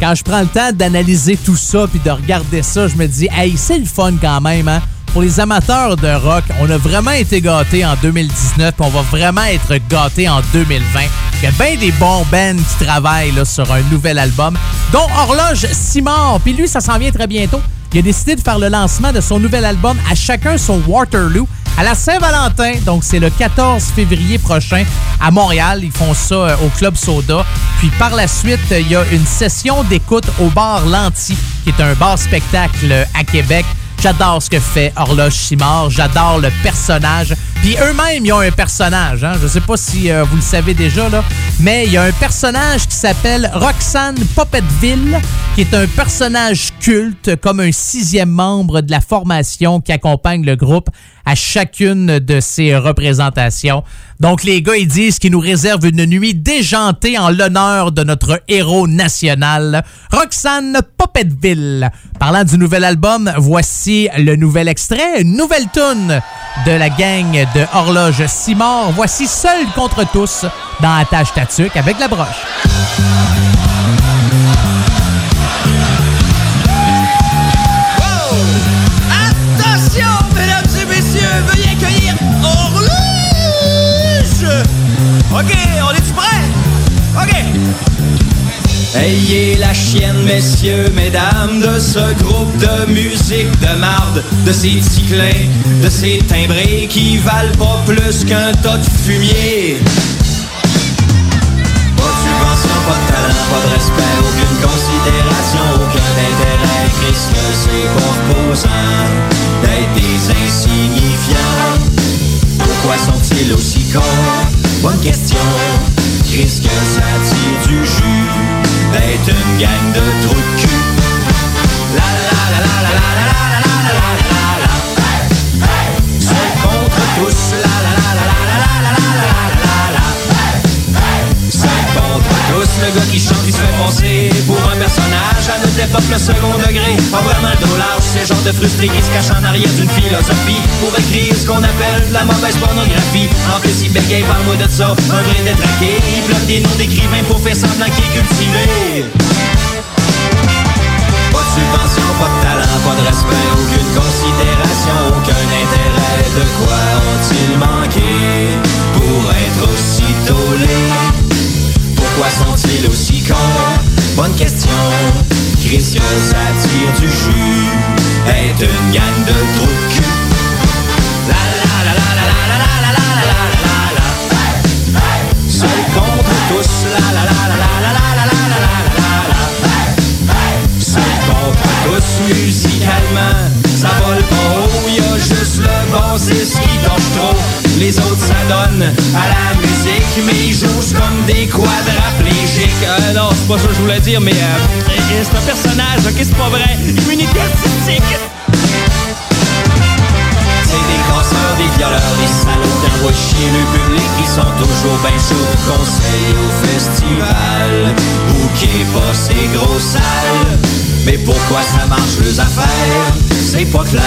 Quand je prends le temps d'analyser tout ça puis de regarder ça, je me dis, hey, c'est le fun quand même, hein? Pour les amateurs de rock, on a vraiment été gâtés en 2019 puis on va vraiment être gâtés en 2020. Il y a bien des bons bands qui travaillent sur un nouvel album, dont Horloge Simard. Puis lui, ça s'en vient très bientôt. Il a décidé de faire le lancement de son nouvel album à chacun son Waterloo à la Saint-Valentin. Donc, c'est le 14 février prochain à Montréal. Ils font ça euh, au Club Soda. Puis par la suite, il y a une session d'écoute au bar Lanty, qui est un bar spectacle à Québec. J'adore ce que fait Horloge Simard. J'adore le personnage. Puis eux-mêmes, ils ont un personnage. Hein? Je sais pas si euh, vous le savez déjà, là, mais il y a un personnage qui s'appelle Roxane Popetteville, qui est un personnage culte, comme un sixième membre de la formation qui accompagne le groupe à chacune de ses représentations. Donc, les gars, ils disent qu'ils nous réservent une nuit déjantée en l'honneur de notre héros national, Roxane Popetteville. Parlant du nouvel album, voici le nouvel extrait, une nouvelle tune de la gang de Horloge Simard. Voici Seul contre tous dans Attache Tatuc avec la broche. Ok, on est-tu prêts? Ok Ayez la chienne, messieurs, mesdames, de ce groupe de musique de marde, de ces ticlins, de ces timbrés qui valent pas plus qu'un tas de fumier. Pas de subvention, pas de talent, pas de respect, aucune considération, aucun intérêt. Christ, c'est pas reposant d'être des insignifiants. Pourquoi sont-ils aussi cons? Bonne question. Christ, que ça tire du jus d'être une gang de trous de cul. La la la la la la. La la la la tous. Le gars qui chante, il se fait penser pour un personnage à notre époque, le second degré. Pas vraiment le dos large, c'est genre de frustré qui se cache en arrière d'une philosophie pour écrire ce qu'on appelle la mauvaise pornographie. En plus, il bégaye, parle-moi de ça, un vrai détraqué. Il bloque des noms d'écrivains pour faire semblant qu'il est cultivé. Pas de subvention, pas de talent, pas de respect, aucune considération, aucun intérêt. De quoi ont-ils manqué pour être aussi tolés? Pourquoi sont-ils aussi cons? Bonne question. Chris, que ça tire du jus. Être une gang de cul. La la la la la la la la la la la la. Seul contre tous. La la la la la la la la la la la la. Seul contre tous. musicalement, ça vole pas haut, y a juste le bassiste qui torche trop. Les autres s'adonnent à la musique, mais ils jouent comme des quadraplégiques. Euh, non, c'est pas ça que je voulais dire, mais euh, c'est un personnage, ok, c'est pas vrai. Immunité artistique. C'est des casseurs, des violeurs, des salauds qui envoient chier le public Ils sont toujours bien chauds conseil au festival Bouquet pas ces grosses salles Mais pourquoi ça marche les affaires? C'est pas clair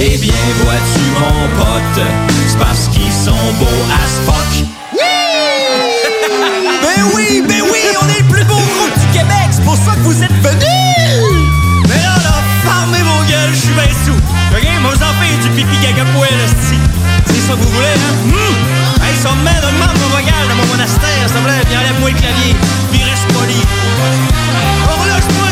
Eh bien vois-tu mon pote C'est parce qu'ils sont beaux as fuck Ben oui, ben oui, on est le plus beau groupe du Québec, c'est pour ça que vous êtes venus! Mais là, là, fermez vos gueules, je suis bien sous. Ok, moi, vous en faites du pipi gaga poêle, esti. C'est ça que vous voulez, hein? Hum! Hey, ça me met de membre vocal dans mon monastère, s'il te plaît, puis enlève-moi le clavier, puis reste poli. Horloge-moi,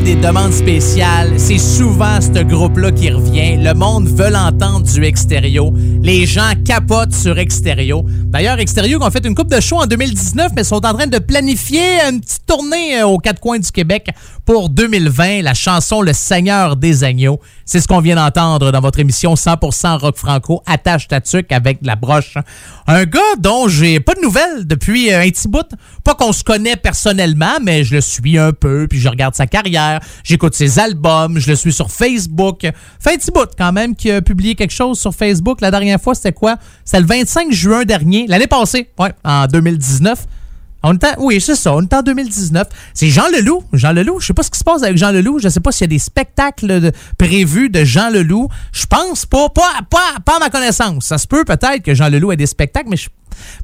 des demandes spéciales, c'est souvent ce groupe-là qui revient. Le monde veut l'entendre du Extérieur. Les gens capotent sur Extérieur. D'ailleurs, Extérieur ont fait une coupe de show en 2019, mais sont en train de planifier une petite tournée euh, aux quatre coins du Québec pour 2020. La chanson Le Seigneur des Agneaux. C'est ce qu'on vient d'entendre dans votre émission 100% rock franco. Attache ta tuque avec la broche. Un gars dont j'ai pas de nouvelles depuis euh, un petit bout. Pas qu'on se connaît personnellement, mais je le suis un peu, puis je regarde sa carrière, j'écoute ses albums, je le suis sur Facebook. Fait un petit bout quand même qui a publié quelque chose sur Facebook. La dernière fois, c'était quoi? C'était le 25 juin dernier, l'année passée, ouais, en 2019. On est en- oui, c'est ça. On est en 2019. C'est Jean Leloup. Jean Leloup. Je sais pas ce qui se passe avec Jean Leloup. Je sais pas s'il y a des spectacles prévus de Jean Leloup. Je pense pas. Pas, pas, pas à ma connaissance. Ça se peut peut-être que Jean Leloup ait des spectacles, mais je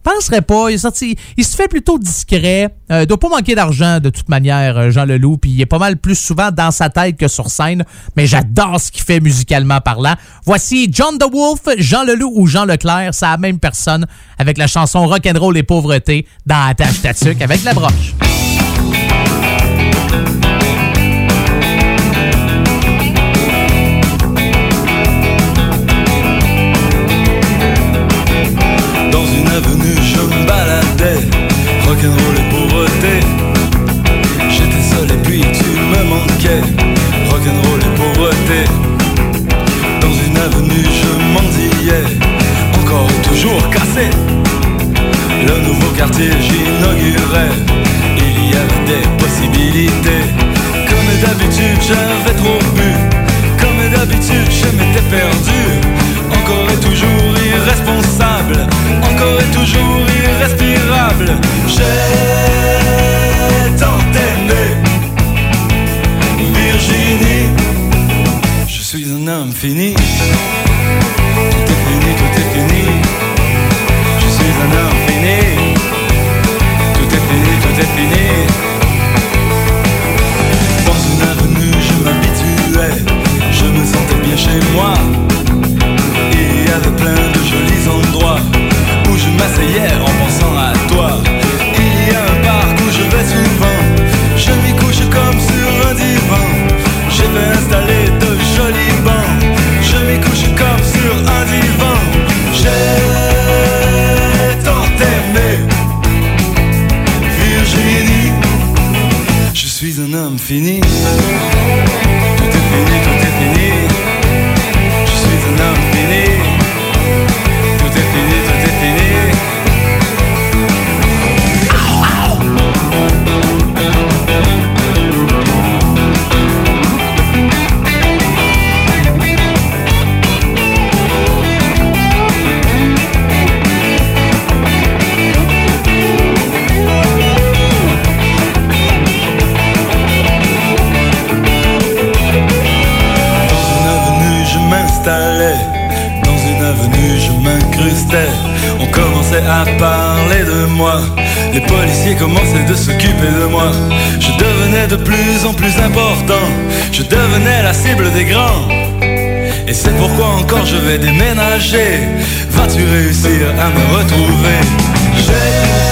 penserais pas. Il, se fait plutôt discret. Euh, doit pas manquer d'argent de toute manière, euh, Jean Leloup. Puis il est pas mal plus souvent dans sa tête que sur scène. Mais j'adore ce qu'il fait musicalement parlant. Voici John the Wolf, Jean Leloup ou Jean Leclerc. C'est la même personne avec la chanson Rock'n'Roll et pauvreté dans Attache Tatuc avec la broche. Avenue, je me baladais, rock'n'roll et pauvreté. J'étais seul et puis tu me manquais, rock'n'roll et pauvreté. Dans une avenue, je mendiais, encore toujours cassé. Le nouveau quartier, j'inaugurais, il y avait des possibilités. Comme d'habitude, j'avais trop bu, comme d'habitude, je m'étais perdu. Et toujours irrespirable. J'ai tant aimé Virginie. Je suis un homme fini. Tout est fini, tout est fini. Je suis un homme fini. Tout est fini, tout est fini. Dans une avenue, je m'habituais. Je me sentais bien chez moi. Il y avait plein de je m'asseyais en pensant à toi. Il y a un parc où je vais souvent. Je m'y couche comme sur un divan. J'ai fait installer de jolis bancs. Je m'y couche comme sur un divan. J'ai tant aimé Virginie. Je suis un homme fini, Et c'est pourquoi encore je vais déménager. Vas-tu réussir à me retrouver?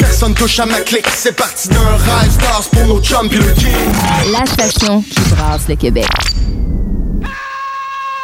personne touche à ma clique C'est parti d'un rêve, stars pour nos chums pis La station qui brasse le Québec.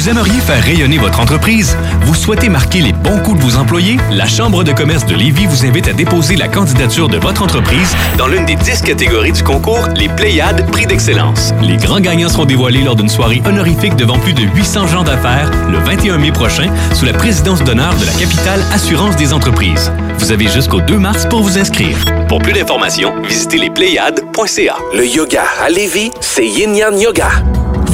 Vous aimeriez faire rayonner votre entreprise? Vous souhaitez marquer les bons coups de vos employés? La Chambre de commerce de Lévis vous invite à déposer la candidature de votre entreprise dans l'une des 10 catégories du concours Les Pléiades Prix d'Excellence. Les grands gagnants seront dévoilés lors d'une soirée honorifique devant plus de 800 gens d'affaires le 21 mai prochain sous la présidence d'honneur de la capitale Assurance des entreprises. Vous avez jusqu'au 2 mars pour vous inscrire. Pour plus d'informations, visitez lespléiades.ca. Le yoga à Lévis, c'est Yin Yang Yoga.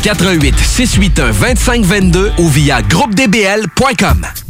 88 681 2522 ou via groupedbl.com.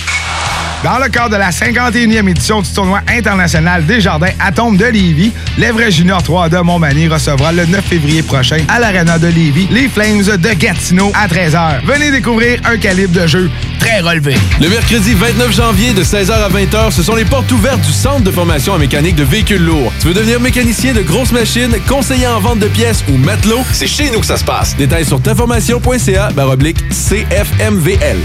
Dans le cadre de la 51e édition du tournoi international des jardins Atomes de Lévis, l'Everest Junior 3 de Montmagny recevra le 9 février prochain à l'Arena de Lévis les Flames de Gatineau à 13h. Venez découvrir un calibre de jeu très relevé. Le mercredi 29 janvier de 16h à 20h, ce sont les portes ouvertes du Centre de formation en mécanique de véhicules lourds. Tu veux devenir mécanicien de grosses machines, conseiller en vente de pièces ou matelot? C'est chez nous que ça se passe. Détails sur taformation.ca baroblique CFMVL.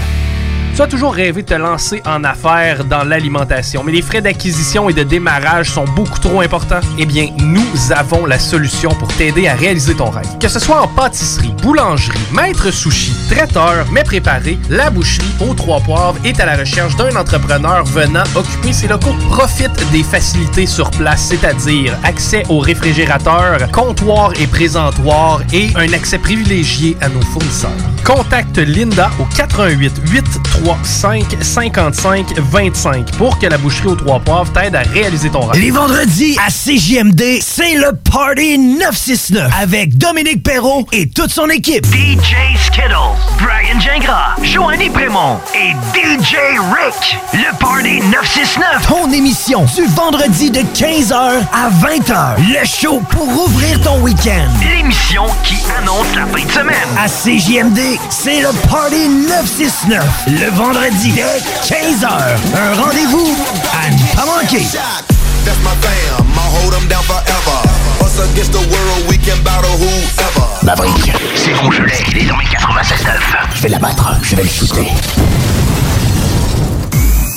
Tu as toujours rêvé de te lancer en affaires dans l'alimentation, mais les frais d'acquisition et de démarrage sont beaucoup trop importants? Eh bien, nous avons la solution pour t'aider à réaliser ton rêve. Que ce soit en pâtisserie, boulangerie, maître sushi, traiteur, mets préparé, la boucherie aux trois poivres est à la recherche d'un entrepreneur venant occuper ses locaux. Profite des facilités sur place, c'est-à-dire accès aux réfrigérateurs, comptoirs et présentoirs et un accès privilégié à nos fournisseurs. Contacte Linda au 88 835 55 25 pour que la boucherie aux trois poivres t'aide à réaliser ton rêve. Les vendredis à CJMD, c'est le Party 969 avec Dominique Perrault et toute son équipe. DJ Skittles, Brian Gingras, Joanny Prémont et DJ Rick. Le Party 969. Ton émission du vendredi de 15h à 20h. Le show pour ouvrir ton week-end. L'émission qui annonce la fin de semaine. À CJMD, c'est le Party 969. Le vendredi de 15h. Un rendez-vous à ne pas manquer. That's my fam, I'll hold them down forever. Us against the world, we can battle whoever. Maverick. C'est Rougelet, il est dans mes 96.9. Je vais l'abattre, je vais le shooter.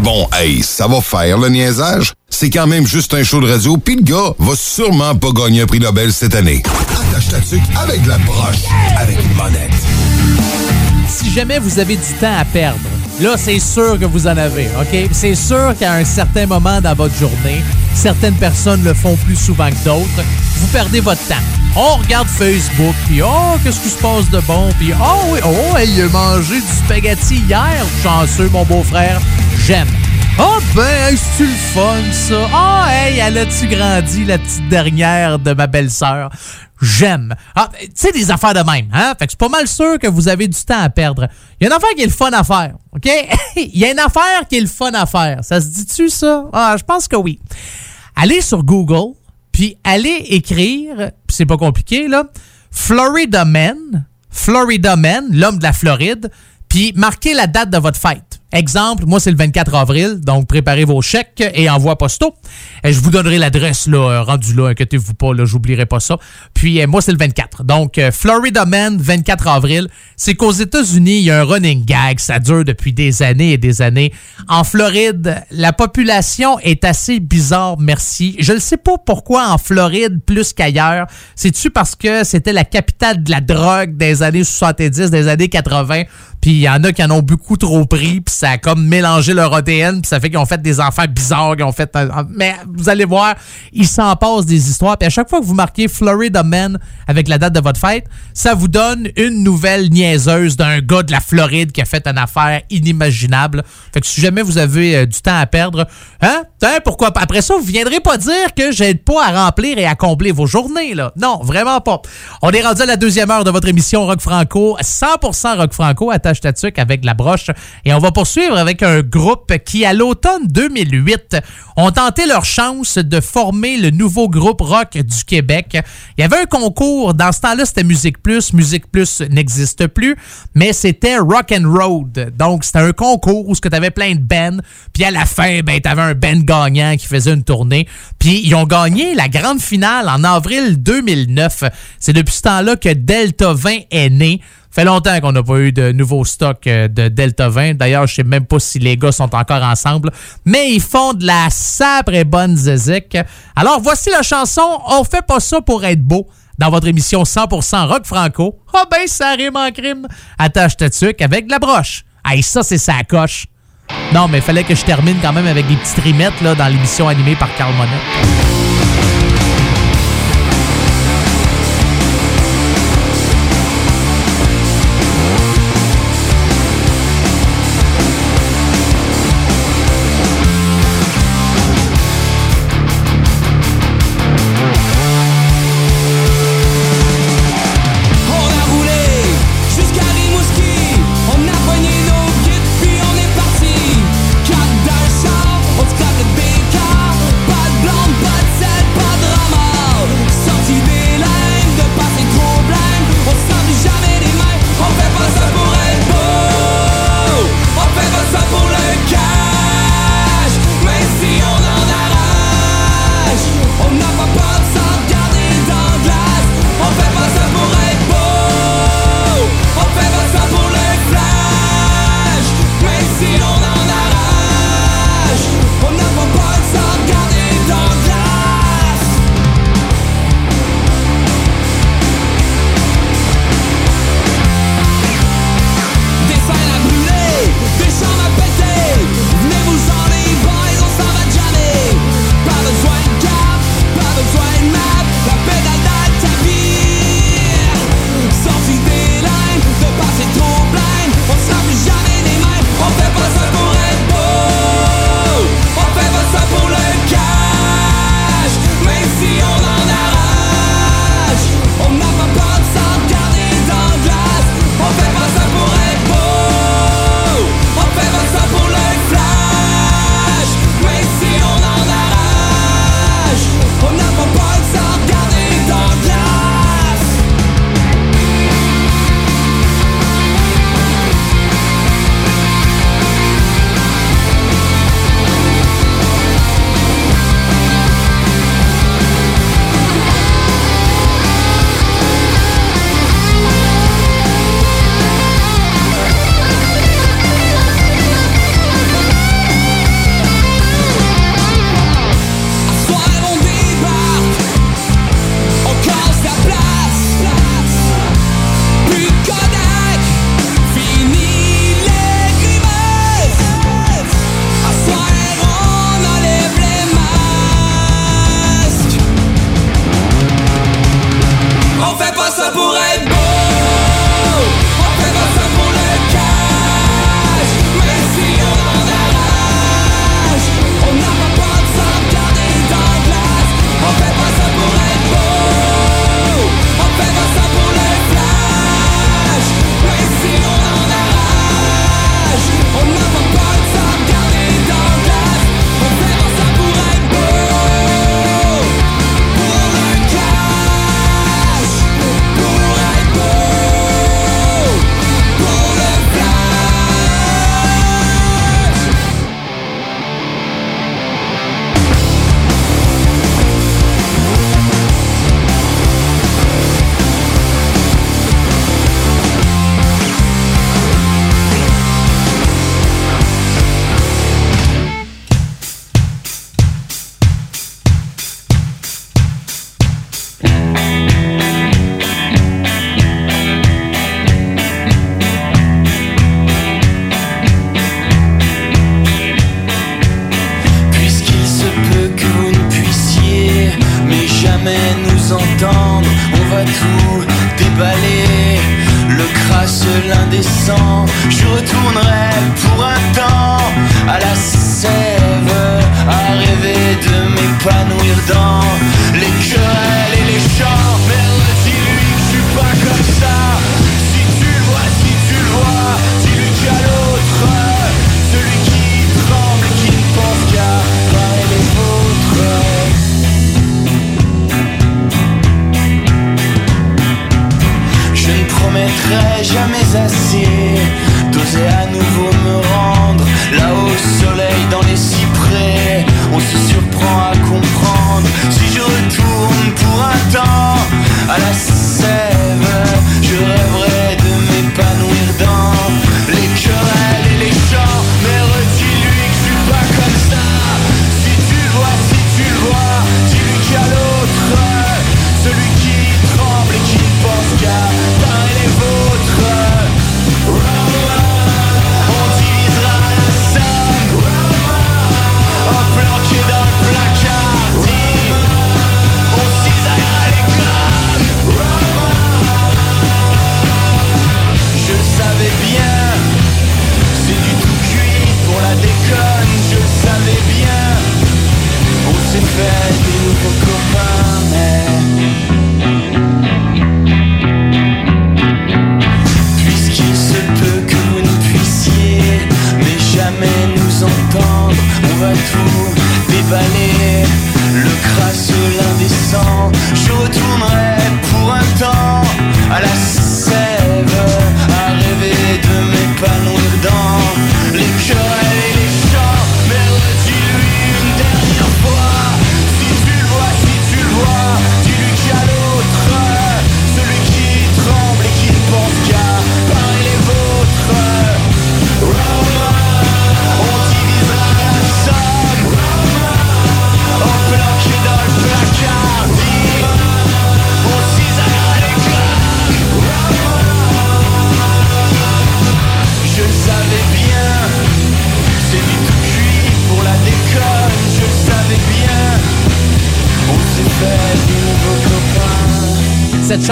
Bon, hey, ça va faire le niaisage. C'est quand même juste un show de radio, puis le gars va sûrement pas gagner un prix Nobel cette année. Attache ta tuque avec la broche, avec une monette. Si jamais vous avez du temps à perdre, là, c'est sûr que vous en avez, OK? C'est sûr qu'à un certain moment dans votre journée, certaines personnes le font plus souvent que d'autres, vous perdez votre temps. On regarde Facebook, puis oh, qu'est-ce qui se passe de bon? Puis oh oui, oh, il a mangé du spaghetti hier, chanceux, mon beau-frère. J'aime. Oh ben, c'est-tu le fun, ça? Oh, hey, elle a-tu grandi, la petite dernière de ma belle-sœur? J'aime. Ah, tu sais, des affaires de même, hein? Fait que c'est pas mal sûr que vous avez du temps à perdre. Il y a une affaire qui est le fun à faire, OK? Il y a une affaire qui est le fun à faire. Ça se dit-tu, ça? Ah, je pense que oui. Allez sur Google, puis allez écrire, c'est pas compliqué, là, Florida Man, Florida Man, l'homme de la Floride, puis marquez la date de votre fête. Exemple, moi, c'est le 24 avril, donc préparez vos chèques et envoi postaux. Je vous donnerai l'adresse, là, euh, rendu là, inquiétez-vous pas, là, j'oublierai pas ça. Puis, euh, moi, c'est le 24. Donc, euh, Florida Man, 24 avril. C'est qu'aux États-Unis, il y a un running gag, ça dure depuis des années et des années. En Floride, la population est assez bizarre, merci. Je ne sais pas pourquoi en Floride plus qu'ailleurs. C'est-tu parce que c'était la capitale de la drogue des années 70, des années 80? Puis il y en a qui en ont beaucoup trop pris, puis ça a comme mélangé leur ADN, puis ça fait qu'ils ont fait des enfants bizarres, qu'ils ont fait... Mais vous allez voir, il s'en passe des histoires. Puis à chaque fois que vous marquez Florida Man avec la date de votre fête, ça vous donne une nouvelle niaiseuse d'un gars de la Floride qui a fait une affaire inimaginable. Fait que si jamais vous avez euh, du temps à perdre, hein? pourquoi pas? Après ça, vous viendrez pas dire que j'aide pas à remplir et à combler vos journées, là. Non, vraiment pas. On est rendu à la deuxième heure de votre émission Rock Franco, 100% Rock Franco, attache ta avec la broche. Et on va poursuivre avec un groupe qui, à l'automne 2008, ont tenté leur chance de former le nouveau groupe rock du Québec. Il y avait un concours, dans ce temps-là, c'était Musique Plus. Musique Plus n'existe plus, mais c'était Rock and Road. Donc, c'était un concours où tu avais plein de bands, puis à la fin, ben, tu avais un band gagnant qui faisait une tournée. Puis ils ont gagné la grande finale en avril 2009. C'est depuis ce temps-là que Delta 20 est né fait longtemps qu'on n'a pas eu de nouveau stock euh, de Delta 20. D'ailleurs, je sais même pas si les gars sont encore ensemble. Mais ils font de la sabre et bonne zézique. Alors, voici la chanson On fait pas ça pour être beau dans votre émission 100% rock franco. Ah oh ben, ça rime en crime. Attache ta tuque avec de la broche. Hey, ça, c'est sa coche. Non, mais il fallait que je termine quand même avec des petites rimettes là, dans l'émission animée par Carl Monette.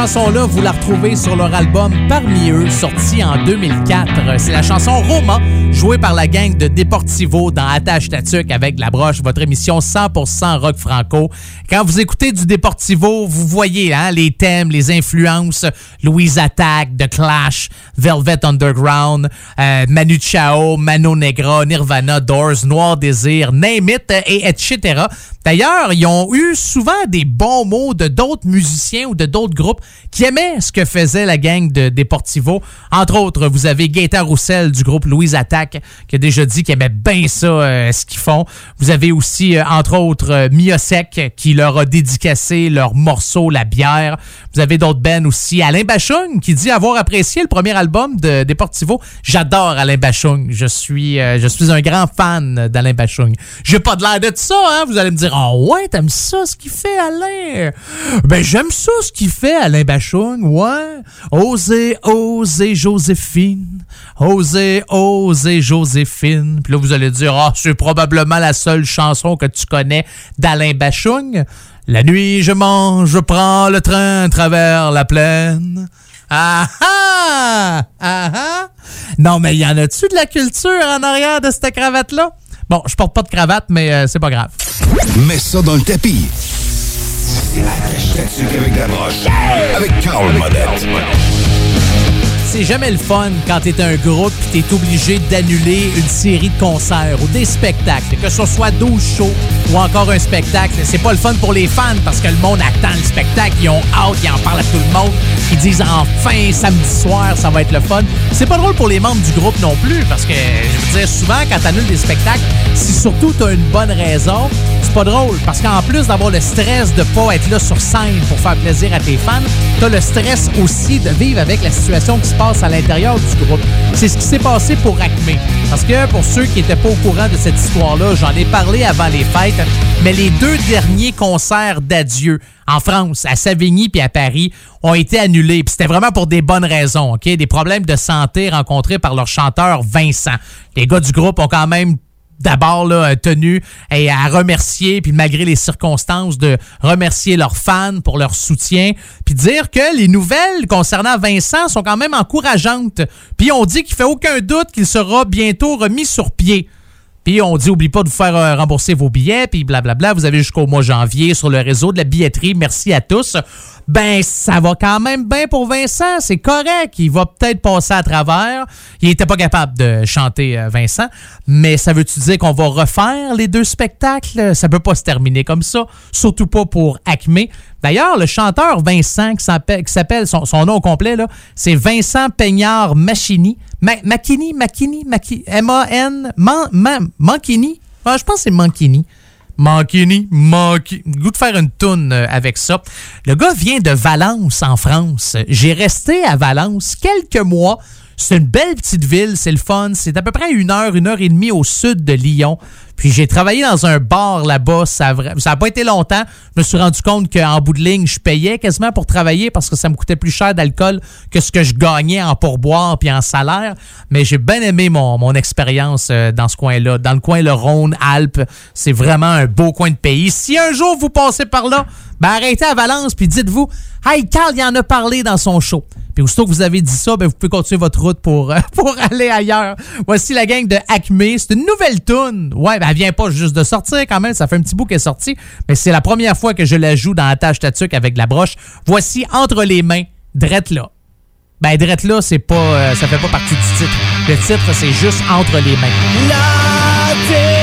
Chanson-là, vous la retrouvez sur leur album Parmi eux, sorti en 2004. C'est la chanson Roma, jouée par la gang de Deportivo dans Attache Tatuc avec La Broche, votre émission 100% rock franco. Quand vous écoutez du Deportivo, vous voyez hein, les thèmes, les influences. Louise Attack, The Clash, Velvet Underground, euh, Manu Chao, Mano Negra, Nirvana, Doors, Noir Désir, Name It, et etc. D'ailleurs, ils ont eu souvent des bons mots de d'autres musiciens ou de d'autres groupes qui aimaient ce que faisait la gang de Deportivo. Entre autres, vous avez Gaëtan Roussel du groupe Louise Attack qui a déjà dit qu'il aimait bien ça, euh, ce qu'ils font. Vous avez aussi, euh, entre autres, euh, Miosek qui leur a dédicacé leur morceau La bière. Vous avez d'autres bands aussi. Alain Bachung qui dit avoir apprécié le premier album de Deportivo. J'adore Alain Bachung. Je suis, euh, je suis un grand fan d'Alain Bachung. J'ai pas de l'air de ça, hein? Vous allez me dire, oh ouais, t'aimes ça ce qu'il fait, Alain? Ben, j'aime ça ce qu'il fait, Alain Bachung, ouais. Osez, osez, Joséphine. Osez, osez, Joséphine. Puis là, vous allez dire, ah, c'est probablement la seule chanson que tu connais d'Alain Bachung. La nuit, je mange, je prends le train à travers la plaine. Ah ah! Ah ah! Non, mais y en a-tu de la culture en arrière de cette cravate-là? Bon, je porte pas de cravate, mais euh, c'est pas grave. Mets ça dans le tapis. C'est la avec la broche. Avec Carl. C'est jamais le fun quand t'es un groupe pis t'es obligé d'annuler une série de concerts ou des spectacles, que ce soit 12 shows ou encore un spectacle. C'est pas le fun pour les fans parce que le monde attend le spectacle, ils ont hâte, ils en parlent à tout le monde, ils disent enfin samedi soir ça va être le fun. C'est pas drôle pour les membres du groupe non plus parce que je veux dire souvent quand t'annules des spectacles, si surtout t'as une bonne raison, c'est pas drôle parce qu'en plus d'avoir le stress de pas être là sur scène pour faire plaisir à tes fans, t'as le stress aussi de vivre avec la situation qui se à l'intérieur du groupe. C'est ce qui s'est passé pour Acme. Parce que pour ceux qui n'étaient pas au courant de cette histoire-là, j'en ai parlé avant les fêtes, mais les deux derniers concerts d'adieu en France, à Savigny puis à Paris, ont été annulés. Puis c'était vraiment pour des bonnes raisons, OK? Des problèmes de santé rencontrés par leur chanteur Vincent. Les gars du groupe ont quand même d'abord là, tenu et à remercier, puis malgré les circonstances, de remercier leurs fans pour leur soutien, puis dire que les nouvelles concernant Vincent sont quand même encourageantes. Puis on dit qu'il fait aucun doute qu'il sera bientôt remis sur pied. Puis on dit, oublie pas de vous faire euh, rembourser vos billets, puis blablabla. Vous avez jusqu'au mois janvier sur le réseau de la billetterie. Merci à tous. Ben, ça va quand même bien pour Vincent. C'est correct. Il va peut-être passer à travers. Il était pas capable de chanter euh, Vincent. Mais ça veut-tu dire qu'on va refaire les deux spectacles? Ça peut pas se terminer comme ça. Surtout pas pour Acme. D'ailleurs, le chanteur Vincent, qui s'appelle, son, son nom complet, c'est Vincent Peignard Machini. Ma- Makini, Makini, Maki- M-A-N, Man- Man- Mankini. Ah, je pense que c'est Mankini. Mankini, Mankini. Goût de faire une toune euh, avec ça. Le gars vient de Valence, en France. J'ai resté à Valence quelques mois. C'est une belle petite ville, c'est le fun. C'est à peu près une heure, une heure et demie au sud de Lyon. Puis j'ai travaillé dans un bar là-bas. Ça n'a pas été longtemps. Je me suis rendu compte qu'en bout de ligne, je payais quasiment pour travailler parce que ça me coûtait plus cher d'alcool que ce que je gagnais en pourboire puis en salaire. Mais j'ai bien aimé mon, mon expérience euh, dans ce coin-là. Dans le coin le Rhône, Alpes, c'est vraiment un beau coin de pays. Si un jour vous passez par là, ben arrêtez à Valence puis dites-vous, hey, Carl, il en a parlé dans son show. Puis aussitôt que vous avez dit ça, ben vous pouvez continuer votre route pour, euh, pour aller ailleurs. Voici la gang de Acme. C'est une nouvelle tune. Ouais, ben elle vient pas juste de sortir quand même. Ça fait un petit bout qu'elle est sortie. Mais c'est la première fois que je la joue dans la tâche tatuc avec la broche. Voici Entre les mains, drette là. Ben drette là, c'est pas, euh, ça fait pas partie du titre. Le titre, c'est juste Entre les mains. La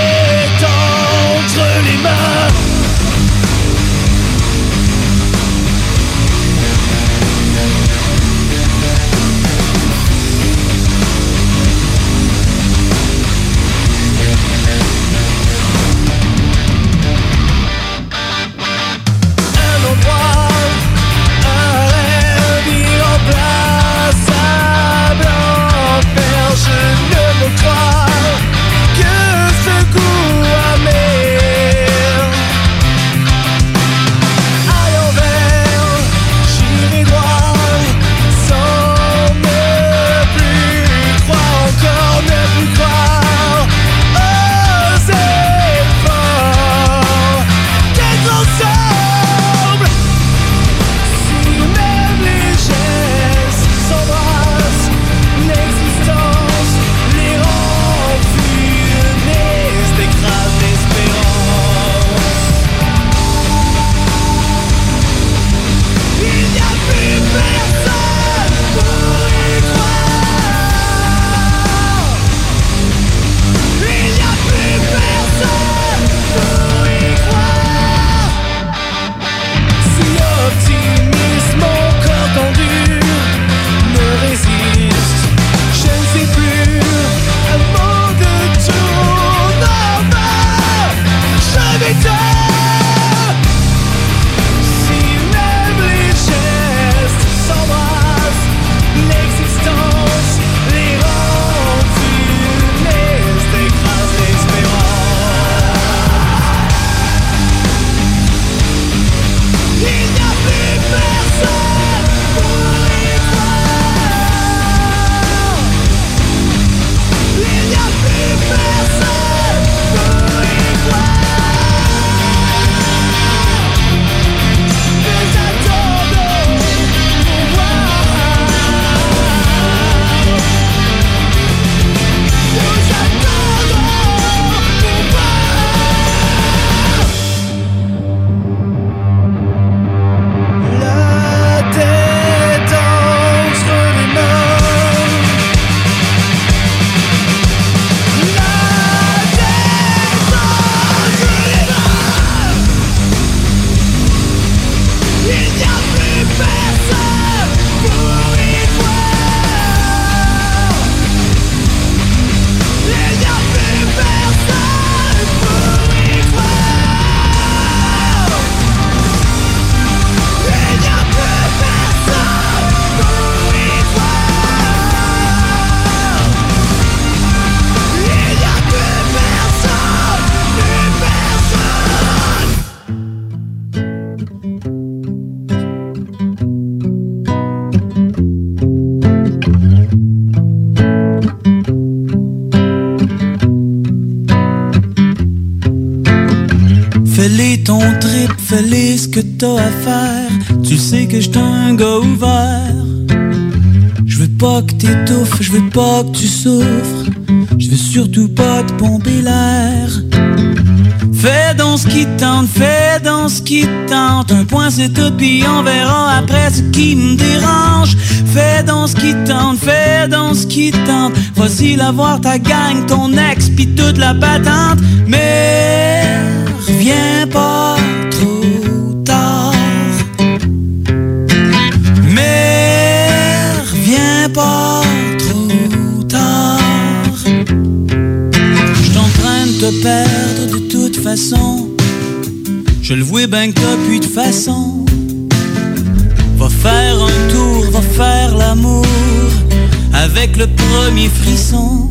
Tu sais que j'suis un gars ouvert. Je veux pas que t'étouffes, je veux pas que tu souffres. Je veux surtout pas te pomper l'air. Fais donc ce qui tente, fais donc ce qui tente. Un point c'est tout, puis on verra après ce qui me dérange. Fais donc ce qui tente, fais donc ce qui tente. Voici la voir ta gang, ton ex, puis toute la patente. Mais reviens pas de toute façon. Je le vois ben que plus de façon. Va faire un tour, va faire l'amour avec le premier frisson.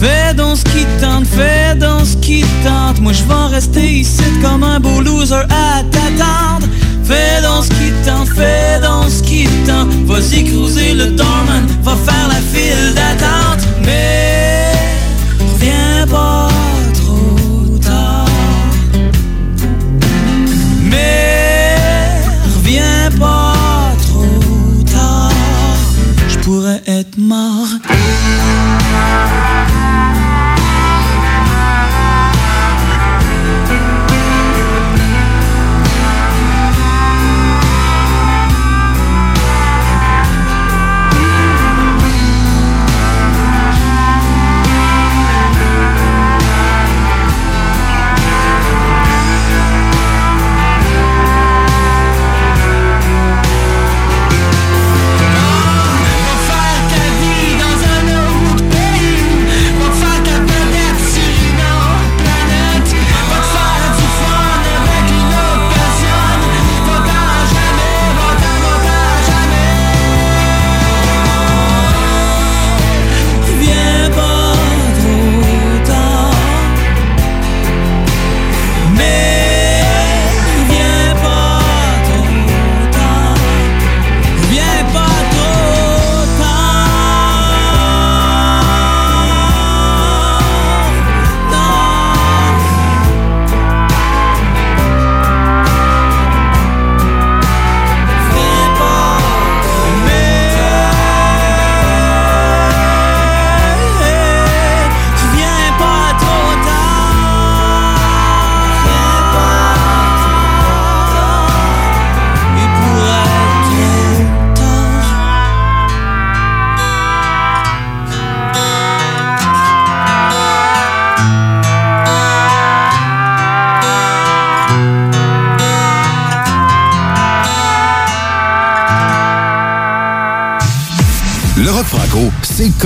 Fais donc ce qui tente, fais donc ce qui tente. Moi je vais rester ici comme un beau loser à t'attendre. Fais donc ce qui tente, fais donc ce qui tente. Vas-y cruiser le dormant, va faire la file d'attente. Mais pas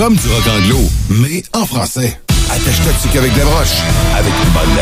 comme du rock anglo, mais en français. Attache-toi dessus qu'avec des broches, avec une bonne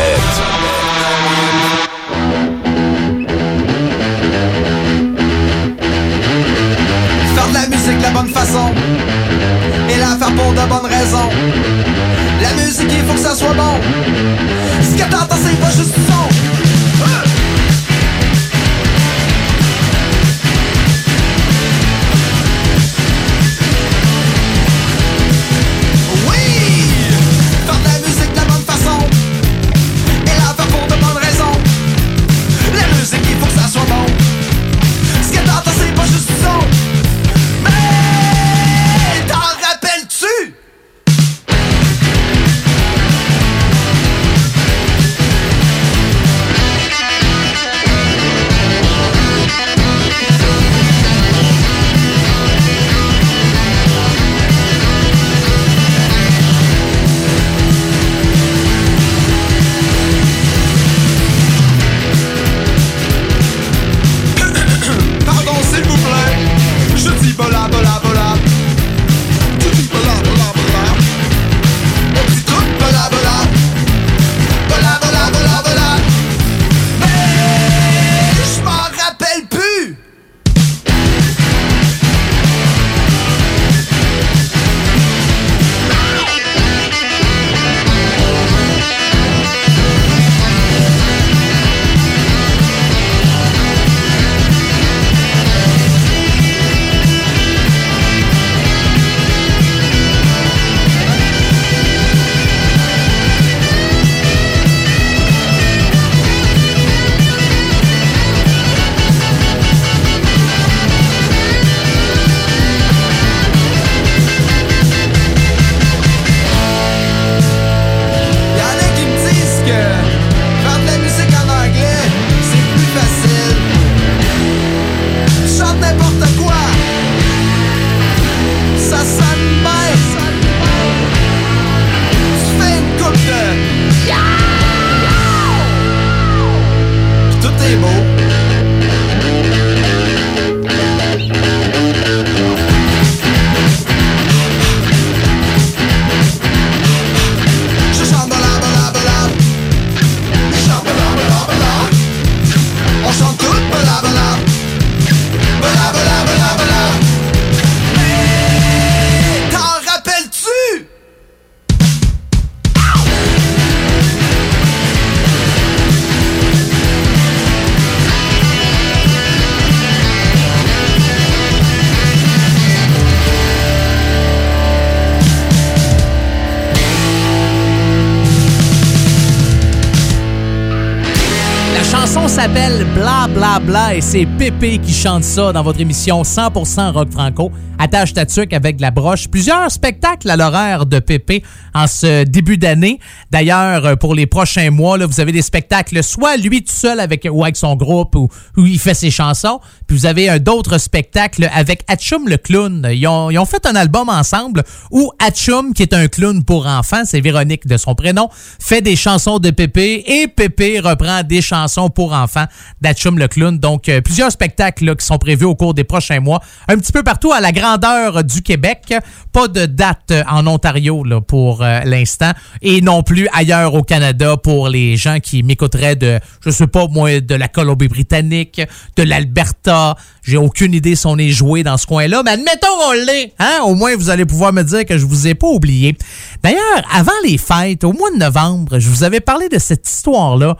s'appelle Bla Bla Bla et c'est Pépé qui chante ça dans votre émission 100% rock franco. Attache ta tuque avec la broche. Plusieurs spectacles à l'horaire de Pépé en ce début d'année. D'ailleurs, euh, pour les prochains mois, là, vous avez des spectacles soit lui tout seul avec ou avec son groupe ou où il fait ses chansons. Puis vous avez un d'autres spectacles avec Hatchum le clown. Ils ont, ils ont fait un album ensemble où Hatchum, qui est un clown pour enfants, c'est Véronique de son prénom, fait des chansons de Pépé et Pépé reprend des chansons pour enfants d'Hatchum le clown. Donc, euh, plusieurs spectacles qui sont prévus au cours des prochains mois, un petit peu partout à la grandeur du Québec. Pas de date euh, en Ontario pour euh, l'instant et non plus ailleurs au Canada pour les gens qui m'écouteraient de, je sais pas moi, de la Colombie-Britannique, de l'Alberta. J'ai aucune idée si on est joué dans ce coin-là, mais admettons on l'est. Hein? Au moins, vous allez pouvoir me dire que je vous ai pas oublié. D'ailleurs, avant les fêtes, au mois de novembre, je vous avais parlé de cette histoire-là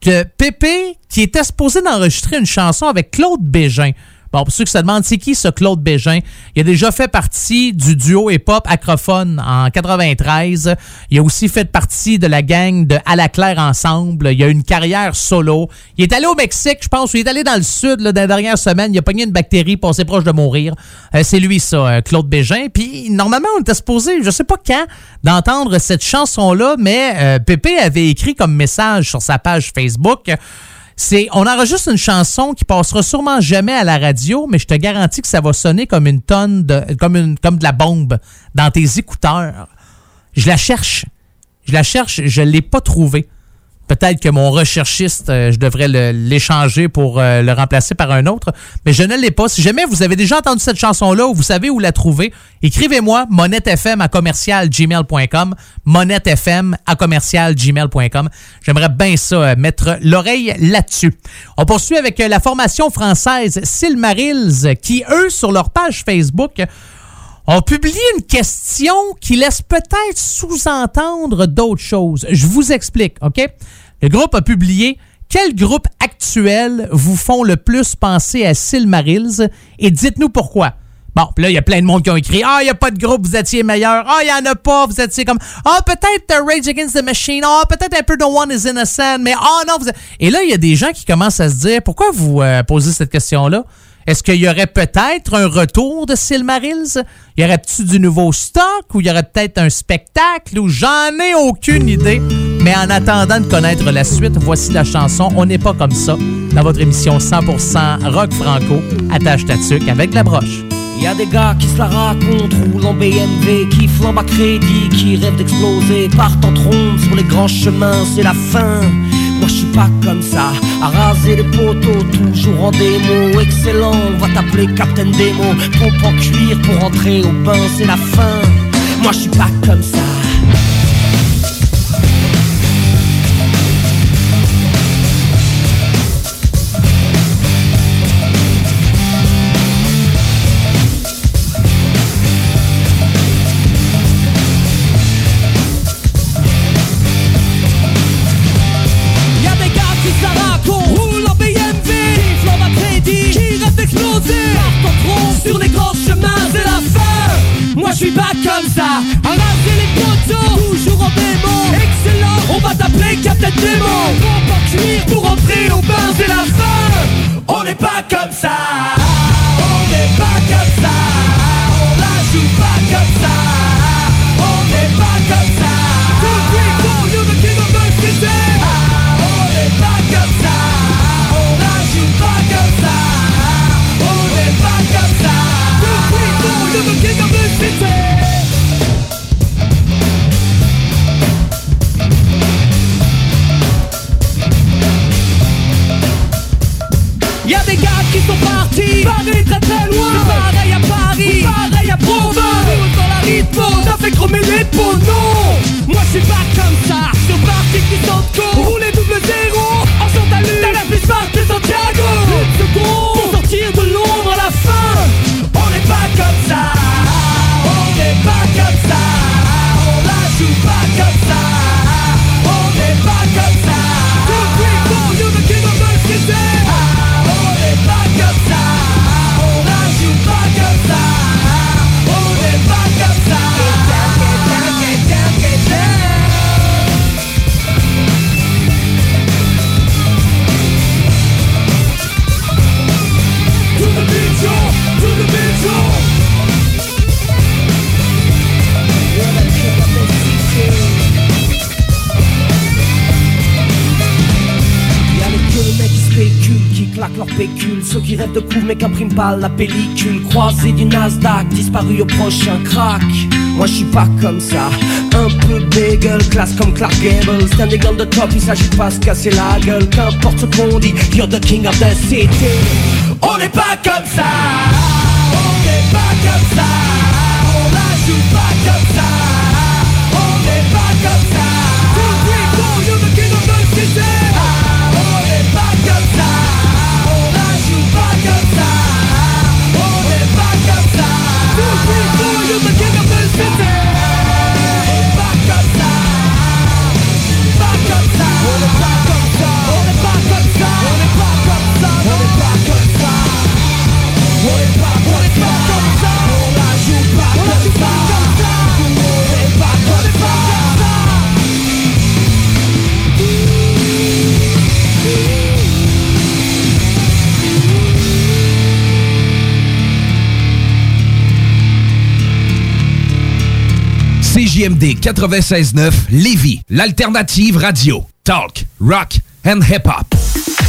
que Pépé, qui était supposé d'enregistrer une chanson avec Claude Bégin. Bon, pour ceux qui se demandent, c'est qui ce Claude Bégin? Il a déjà fait partie du duo hip-hop Acrophone en 93. Il a aussi fait partie de la gang de À la Claire Ensemble. Il a une carrière solo. Il est allé au Mexique, je pense, ou il est allé dans le sud là, dans la dernière semaine. Il a pogné une bactérie, passé proche de mourir. Euh, c'est lui, ça, euh, Claude Bégin. Puis, normalement, on était supposé, je sais pas quand, d'entendre cette chanson-là, mais euh, Pépé avait écrit comme message sur sa page Facebook c'est on enregistre une chanson qui passera sûrement jamais à la radio, mais je te garantis que ça va sonner comme une tonne de comme de la bombe dans tes écouteurs. Je la cherche. Je la cherche, je l'ai pas trouvée. Peut-être que mon recherchiste, euh, je devrais l'échanger pour euh, le remplacer par un autre, mais je ne l'ai pas. Si jamais vous avez déjà entendu cette chanson-là ou vous savez où la trouver, écrivez-moi monettefm à commercial gmail.com, monettefm à commercial gmail.com. J'aimerais bien ça, euh, mettre l'oreille là-dessus. On poursuit avec la formation française Silmarils qui, eux, sur leur page Facebook, ont publié une question qui laisse peut-être sous-entendre d'autres choses. Je vous explique, OK? Le groupe a publié quel groupe actuel vous font le plus penser à Silmarils et dites-nous pourquoi. Bon, là, il y a plein de monde qui ont écrit Ah, il n'y a pas de groupe, vous étiez meilleur. Ah, il n'y en a pas, vous étiez comme Ah, peut-être euh, Rage Against the Machine. Ah, peut-être un peu No One is Innocent. Mais ah, non, vous êtes- Et là, il y a des gens qui commencent à se dire Pourquoi vous euh, posez cette question-là est-ce qu'il y aurait peut-être un retour de Silmarils? Y aurait-tu du nouveau stock ou y aurait peut-être un spectacle ou j'en ai aucune idée. Mais en attendant de connaître la suite, voici la chanson On n'est pas comme ça dans votre émission 100% rock franco. Attache ta avec la broche. Y a des gars qui se la racontent, roulent en BMW, qui flambent à crédit, qui rêvent d'exploser, partent en trombe sur les grands chemins, c'est la fin. Suis pas comme ça, à raser les poteaux, toujours en démo, excellent, on va t'appeler Captain Demo, pompe en cuir pour entrer au bain, c'est la fin. Moi je suis pas comme ça. La pellicule. Croisé du Nasdaq, disparu au prochain crack. Moi je suis pas comme ça, un peu bagel, classe comme Clark Gable. Standing on the top, il s'agit pas se casser la gueule. Qu'importe ce qu'on dit, you're the king of the city. On n'est pas comme ça, on n'est pas comme ça, on la joue pas comme ça. Three, four, you're the king of the CJMD 96.9 Lévis, l'alternative radio. Talk, rock and hip-hop.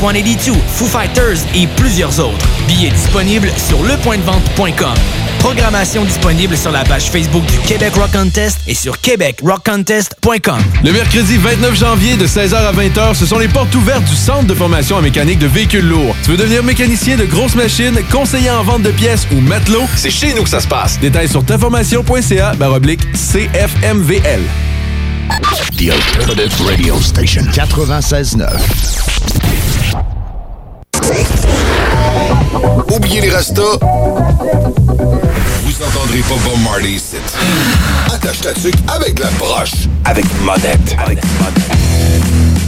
Blink-182, Foo Fighters et plusieurs autres. Billets disponibles sur lepointdevente.com. Programmation disponible sur la page Facebook du Québec Rock Contest et sur québecrockcontest.com. Le mercredi 29 janvier de 16h à 20h, ce sont les portes ouvertes du Centre de formation en mécanique de véhicules lourds. Tu veux devenir mécanicien de grosses machines, conseiller en vente de pièces ou matelot? C'est chez nous que ça se passe. Détails sur taformation.ca baroblique CFMVL. The Alternative Radio Station 96.9. Oubliez les restos. Vous entendrez pas Bob Marley ici. Attache ta tuque avec la broche. Avec modette. Avec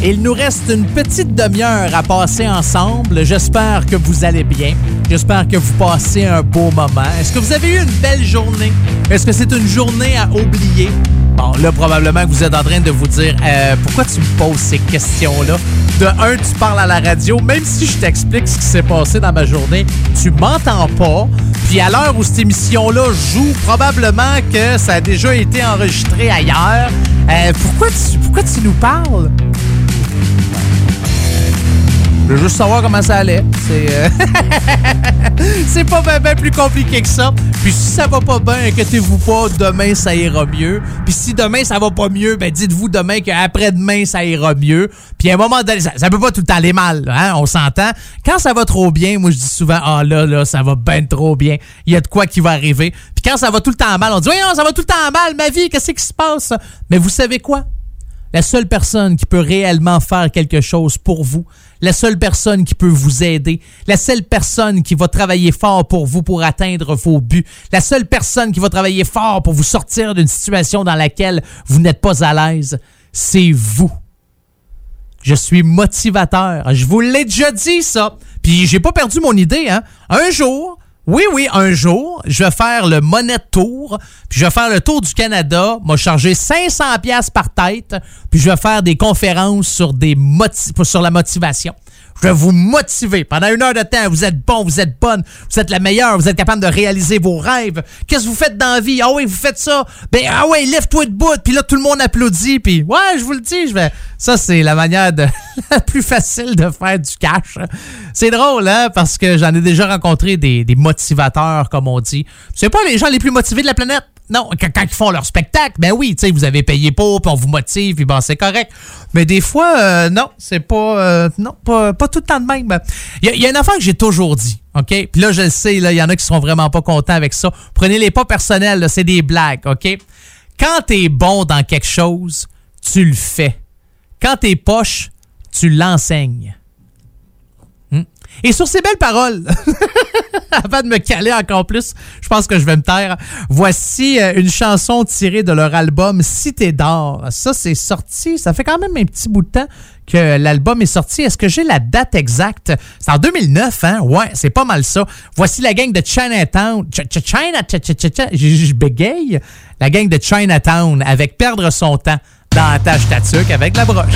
Il nous reste une petite demi-heure à passer ensemble. J'espère que vous allez bien. J'espère que vous passez un beau moment. Est-ce que vous avez eu une belle journée? Est-ce que c'est une journée à oublier? Bon, là, probablement que vous êtes en train de vous dire euh, pourquoi tu me poses ces questions-là? De un, tu parles à la radio, même si je t'explique ce qui s'est passé dans ma journée, tu m'entends pas. Puis à l'heure où cette émission-là joue, probablement que ça a déjà été enregistré ailleurs. Euh, pourquoi, tu, pourquoi tu nous parles? Je veux juste savoir comment ça allait. C'est euh, pas bien plus compliqué que ça. Puis si ça va pas bien, inquiétez-vous pas, demain ça ira mieux. Puis si demain ça va pas mieux, ben dites-vous demain qu'après-demain ça ira mieux. Puis à un moment donné, ça, peut pas tout aller mal, hein, on s'entend. Quand ça va trop bien, moi je dis souvent ah là là, ça va bien trop bien. Il y a de quoi qui va arriver. Puis quand ça va tout le temps mal, on dit voyons, ça va tout le temps mal, ma vie, qu'est-ce qui se passe Mais vous savez quoi? La seule personne qui peut réellement faire quelque chose pour vous, la seule personne qui peut vous aider, la seule personne qui va travailler fort pour vous pour atteindre vos buts, la seule personne qui va travailler fort pour vous sortir d'une situation dans laquelle vous n'êtes pas à l'aise, c'est vous. Je suis motivateur. Je vous l'ai déjà dit, ça. Puis j'ai pas perdu mon idée, hein. Un jour, oui, oui, un jour, je vais faire le Money Tour, puis je vais faire le tour du Canada, m'a chargé 500 pièces par tête, puis je vais faire des conférences sur des sur la motivation. Je vais vous motiver pendant une heure de temps. Vous êtes bon, vous êtes bonne, vous êtes la meilleure, vous êtes capable de réaliser vos rêves. Qu'est-ce que vous faites dans la vie? Ah oui, vous faites ça. Ben, ah ouais, lève-toi de bout. Puis là, tout le monde applaudit. Puis ouais, je vous le dis, je vais. Ça, c'est la manière la plus facile de faire du cash. C'est drôle, hein, parce que j'en ai déjà rencontré des, des motivateurs, comme on dit. C'est pas les gens les plus motivés de la planète. Non, quand, ils font leur spectacle, ben oui, tu sais, vous avez payé pour, puis on vous motive, puis bon, c'est correct. Mais des fois, euh, non, c'est pas, euh, non, pas, pas tout le temps de même. Il y, a- une affaire que j'ai toujours dit, OK? Puis là, je le sais, il y en a qui seront vraiment pas contents avec ça. Prenez-les pas personnels, c'est des blagues, OK? Quand t'es bon dans quelque chose, tu le fais. Quand t'es poche, tu l'enseignes. Et sur ces belles paroles, avant de me caler encore plus, je pense que je vais me taire. Voici euh, une chanson tirée de leur album Cité d'or. Ça, c'est sorti, ça fait quand même un petit bout de temps que l'album est sorti. Est-ce que j'ai la date exacte? C'est en 2009, hein? Ouais, c'est pas mal ça. Voici la gang de Chinatown. Ch- ch- China, ch- ch- ch- ch- je bégaye. La gang de Chinatown avec Perdre son temps dans la tâche tatuc avec la broche.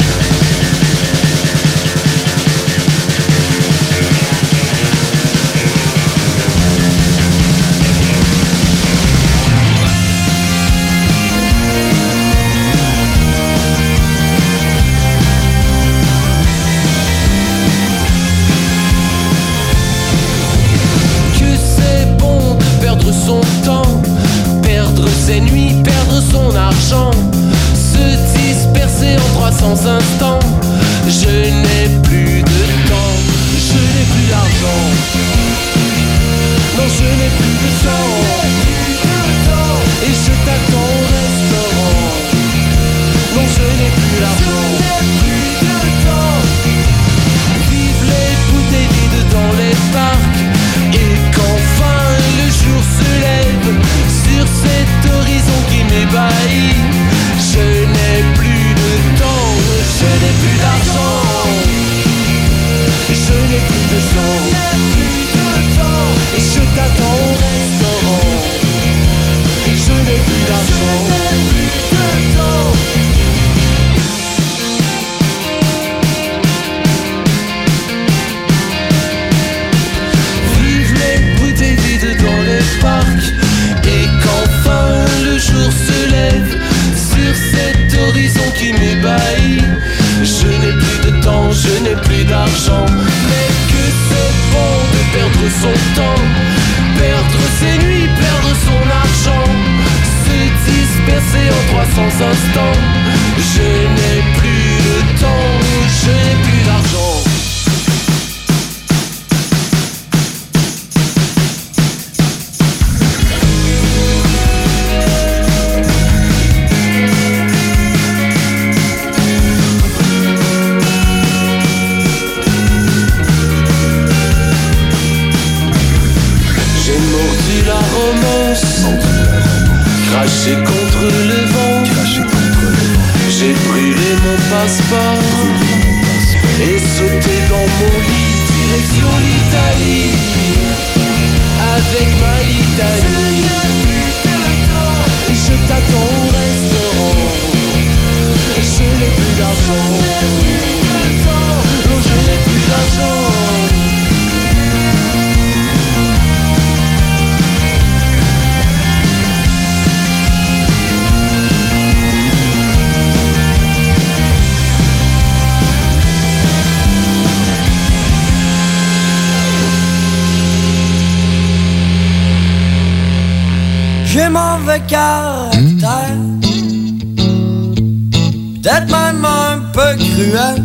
Mais que c'est bon de perdre son temps? Perdre ses nuits, perdre son argent. Se disperser en 300 instants. Je n'ai plus de temps, je n'ai plus You. caractère, peut-être même un peu cruel,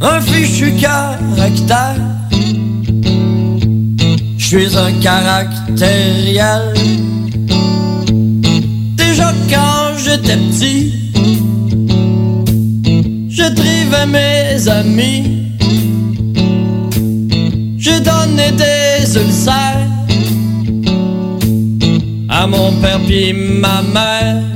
un fichu caractère. Je suis un caractériel. Déjà quand j'étais petit, je trivais mes amis. Je donnais des ulcères mon père puis ma mère.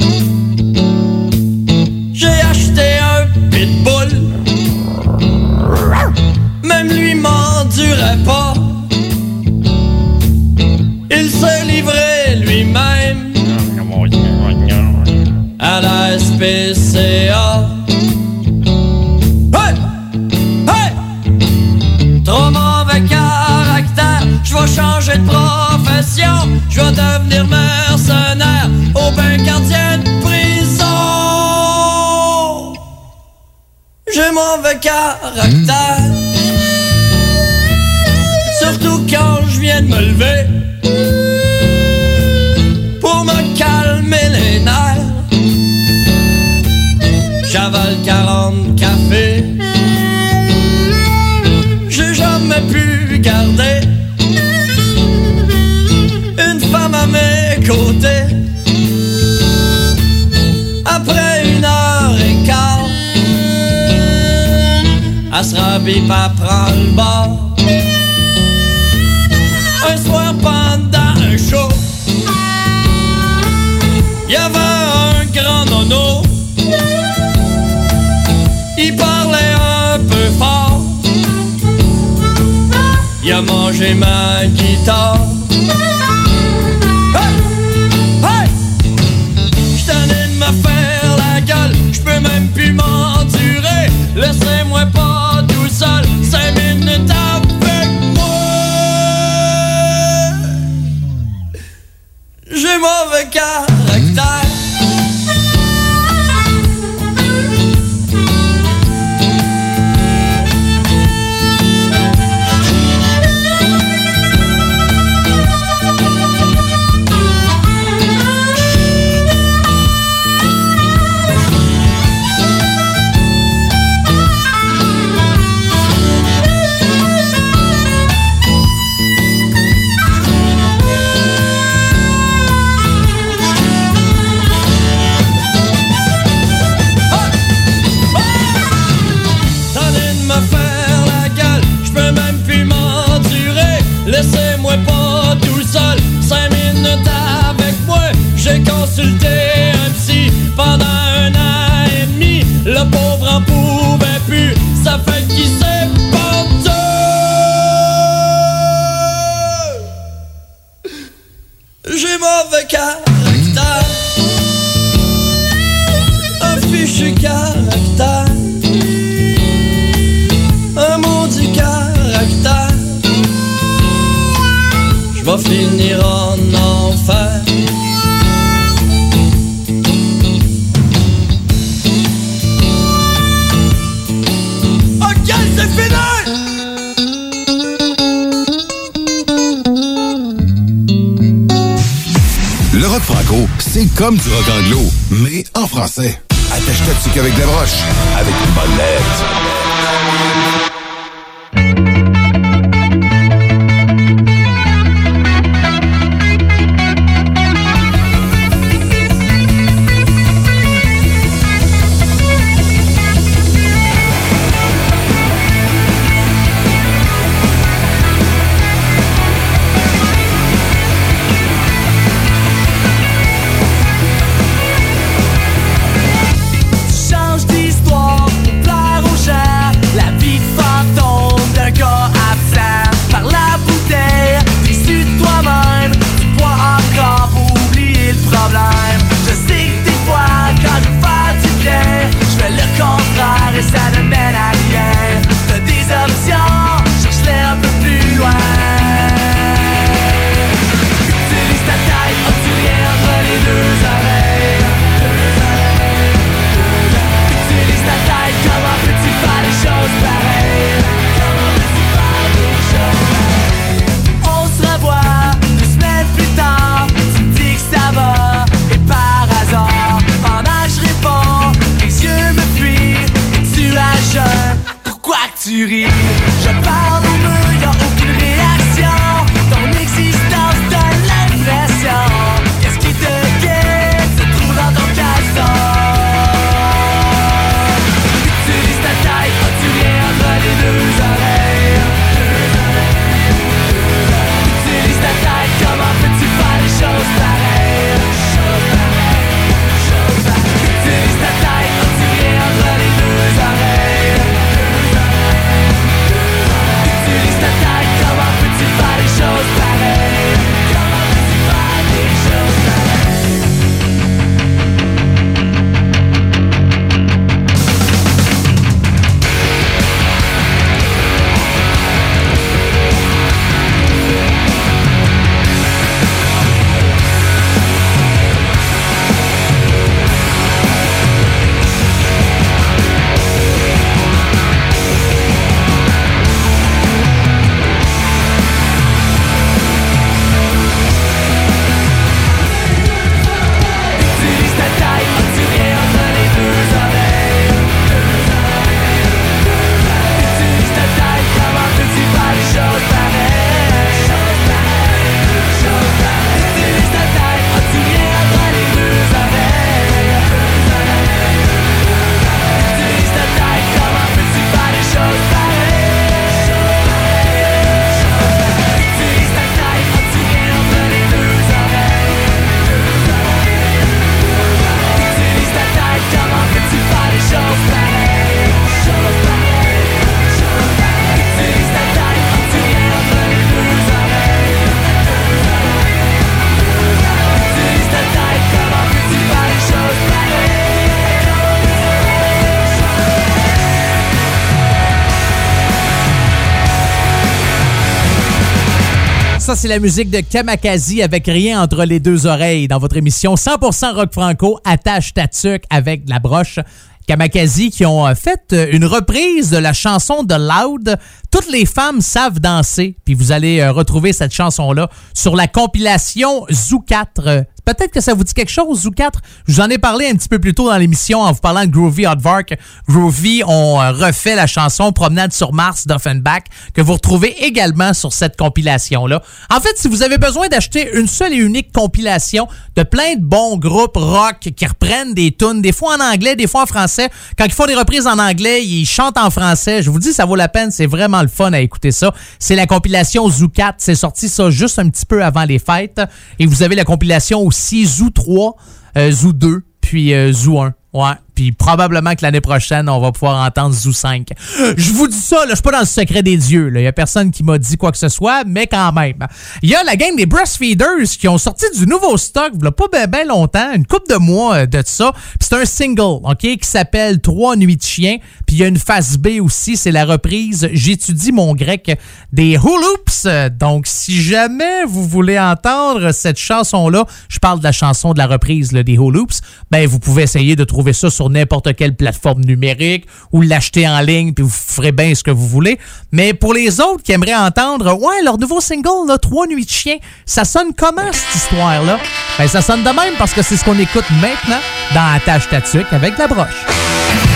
La musique de Kamakazi avec rien entre les deux oreilles dans votre émission 100% rock franco, attache ta avec la broche. Kamakazi qui ont euh, fait euh, une reprise de la chanson de Loud. Toutes les femmes savent danser. Puis vous allez euh, retrouver cette chanson-là sur la compilation Zoo 4. Peut-être que ça vous dit quelque chose, Zoo 4. Je vous en ai parlé un petit peu plus tôt dans l'émission en vous parlant de Groovy Hardvark. Groovy ont euh, refait la chanson Promenade sur Mars d'Offenbach que vous retrouvez également sur cette compilation-là. En fait, si vous avez besoin d'acheter une seule et unique compilation de plein de bons groupes rock qui reprennent des tunes, des fois en anglais, des fois en français, quand ils font des reprises en anglais, ils chantent en français. Je vous dis, ça vaut la peine. C'est vraiment le fun à écouter ça. C'est la compilation Zoo 4. C'est sorti ça juste un petit peu avant les fêtes. Et vous avez la compilation aussi Zoo 3, euh, Zoo 2, puis euh, Zoo 1. Ouais. Puis probablement que l'année prochaine, on va pouvoir entendre Zoo 5. Je vous dis ça, là, je suis pas dans le secret des dieux. Il y a personne qui m'a dit quoi que ce soit, mais quand même. Il y a la gang des Breastfeeders qui ont sorti du nouveau stock, il pas bien ben longtemps, une couple de mois euh, de ça. Puis c'est un single, OK, qui s'appelle Trois nuits de chien. Puis il y a une phase B aussi, c'est la reprise J'étudie mon grec des Hooloops. Donc si jamais vous voulez entendre cette chanson-là, je parle de la chanson de la reprise des Hooloops, ben vous pouvez essayer de trouver ça sur n'importe quelle plateforme numérique ou l'acheter en ligne, puis vous ferez bien ce que vous voulez. Mais pour les autres qui aimeraient entendre, ouais, leur nouveau single, là, Trois nuits de chien, ça sonne comment cette histoire-là? Ben, ça sonne de même parce que c'est ce qu'on écoute maintenant dans Attache Tatuc avec la broche.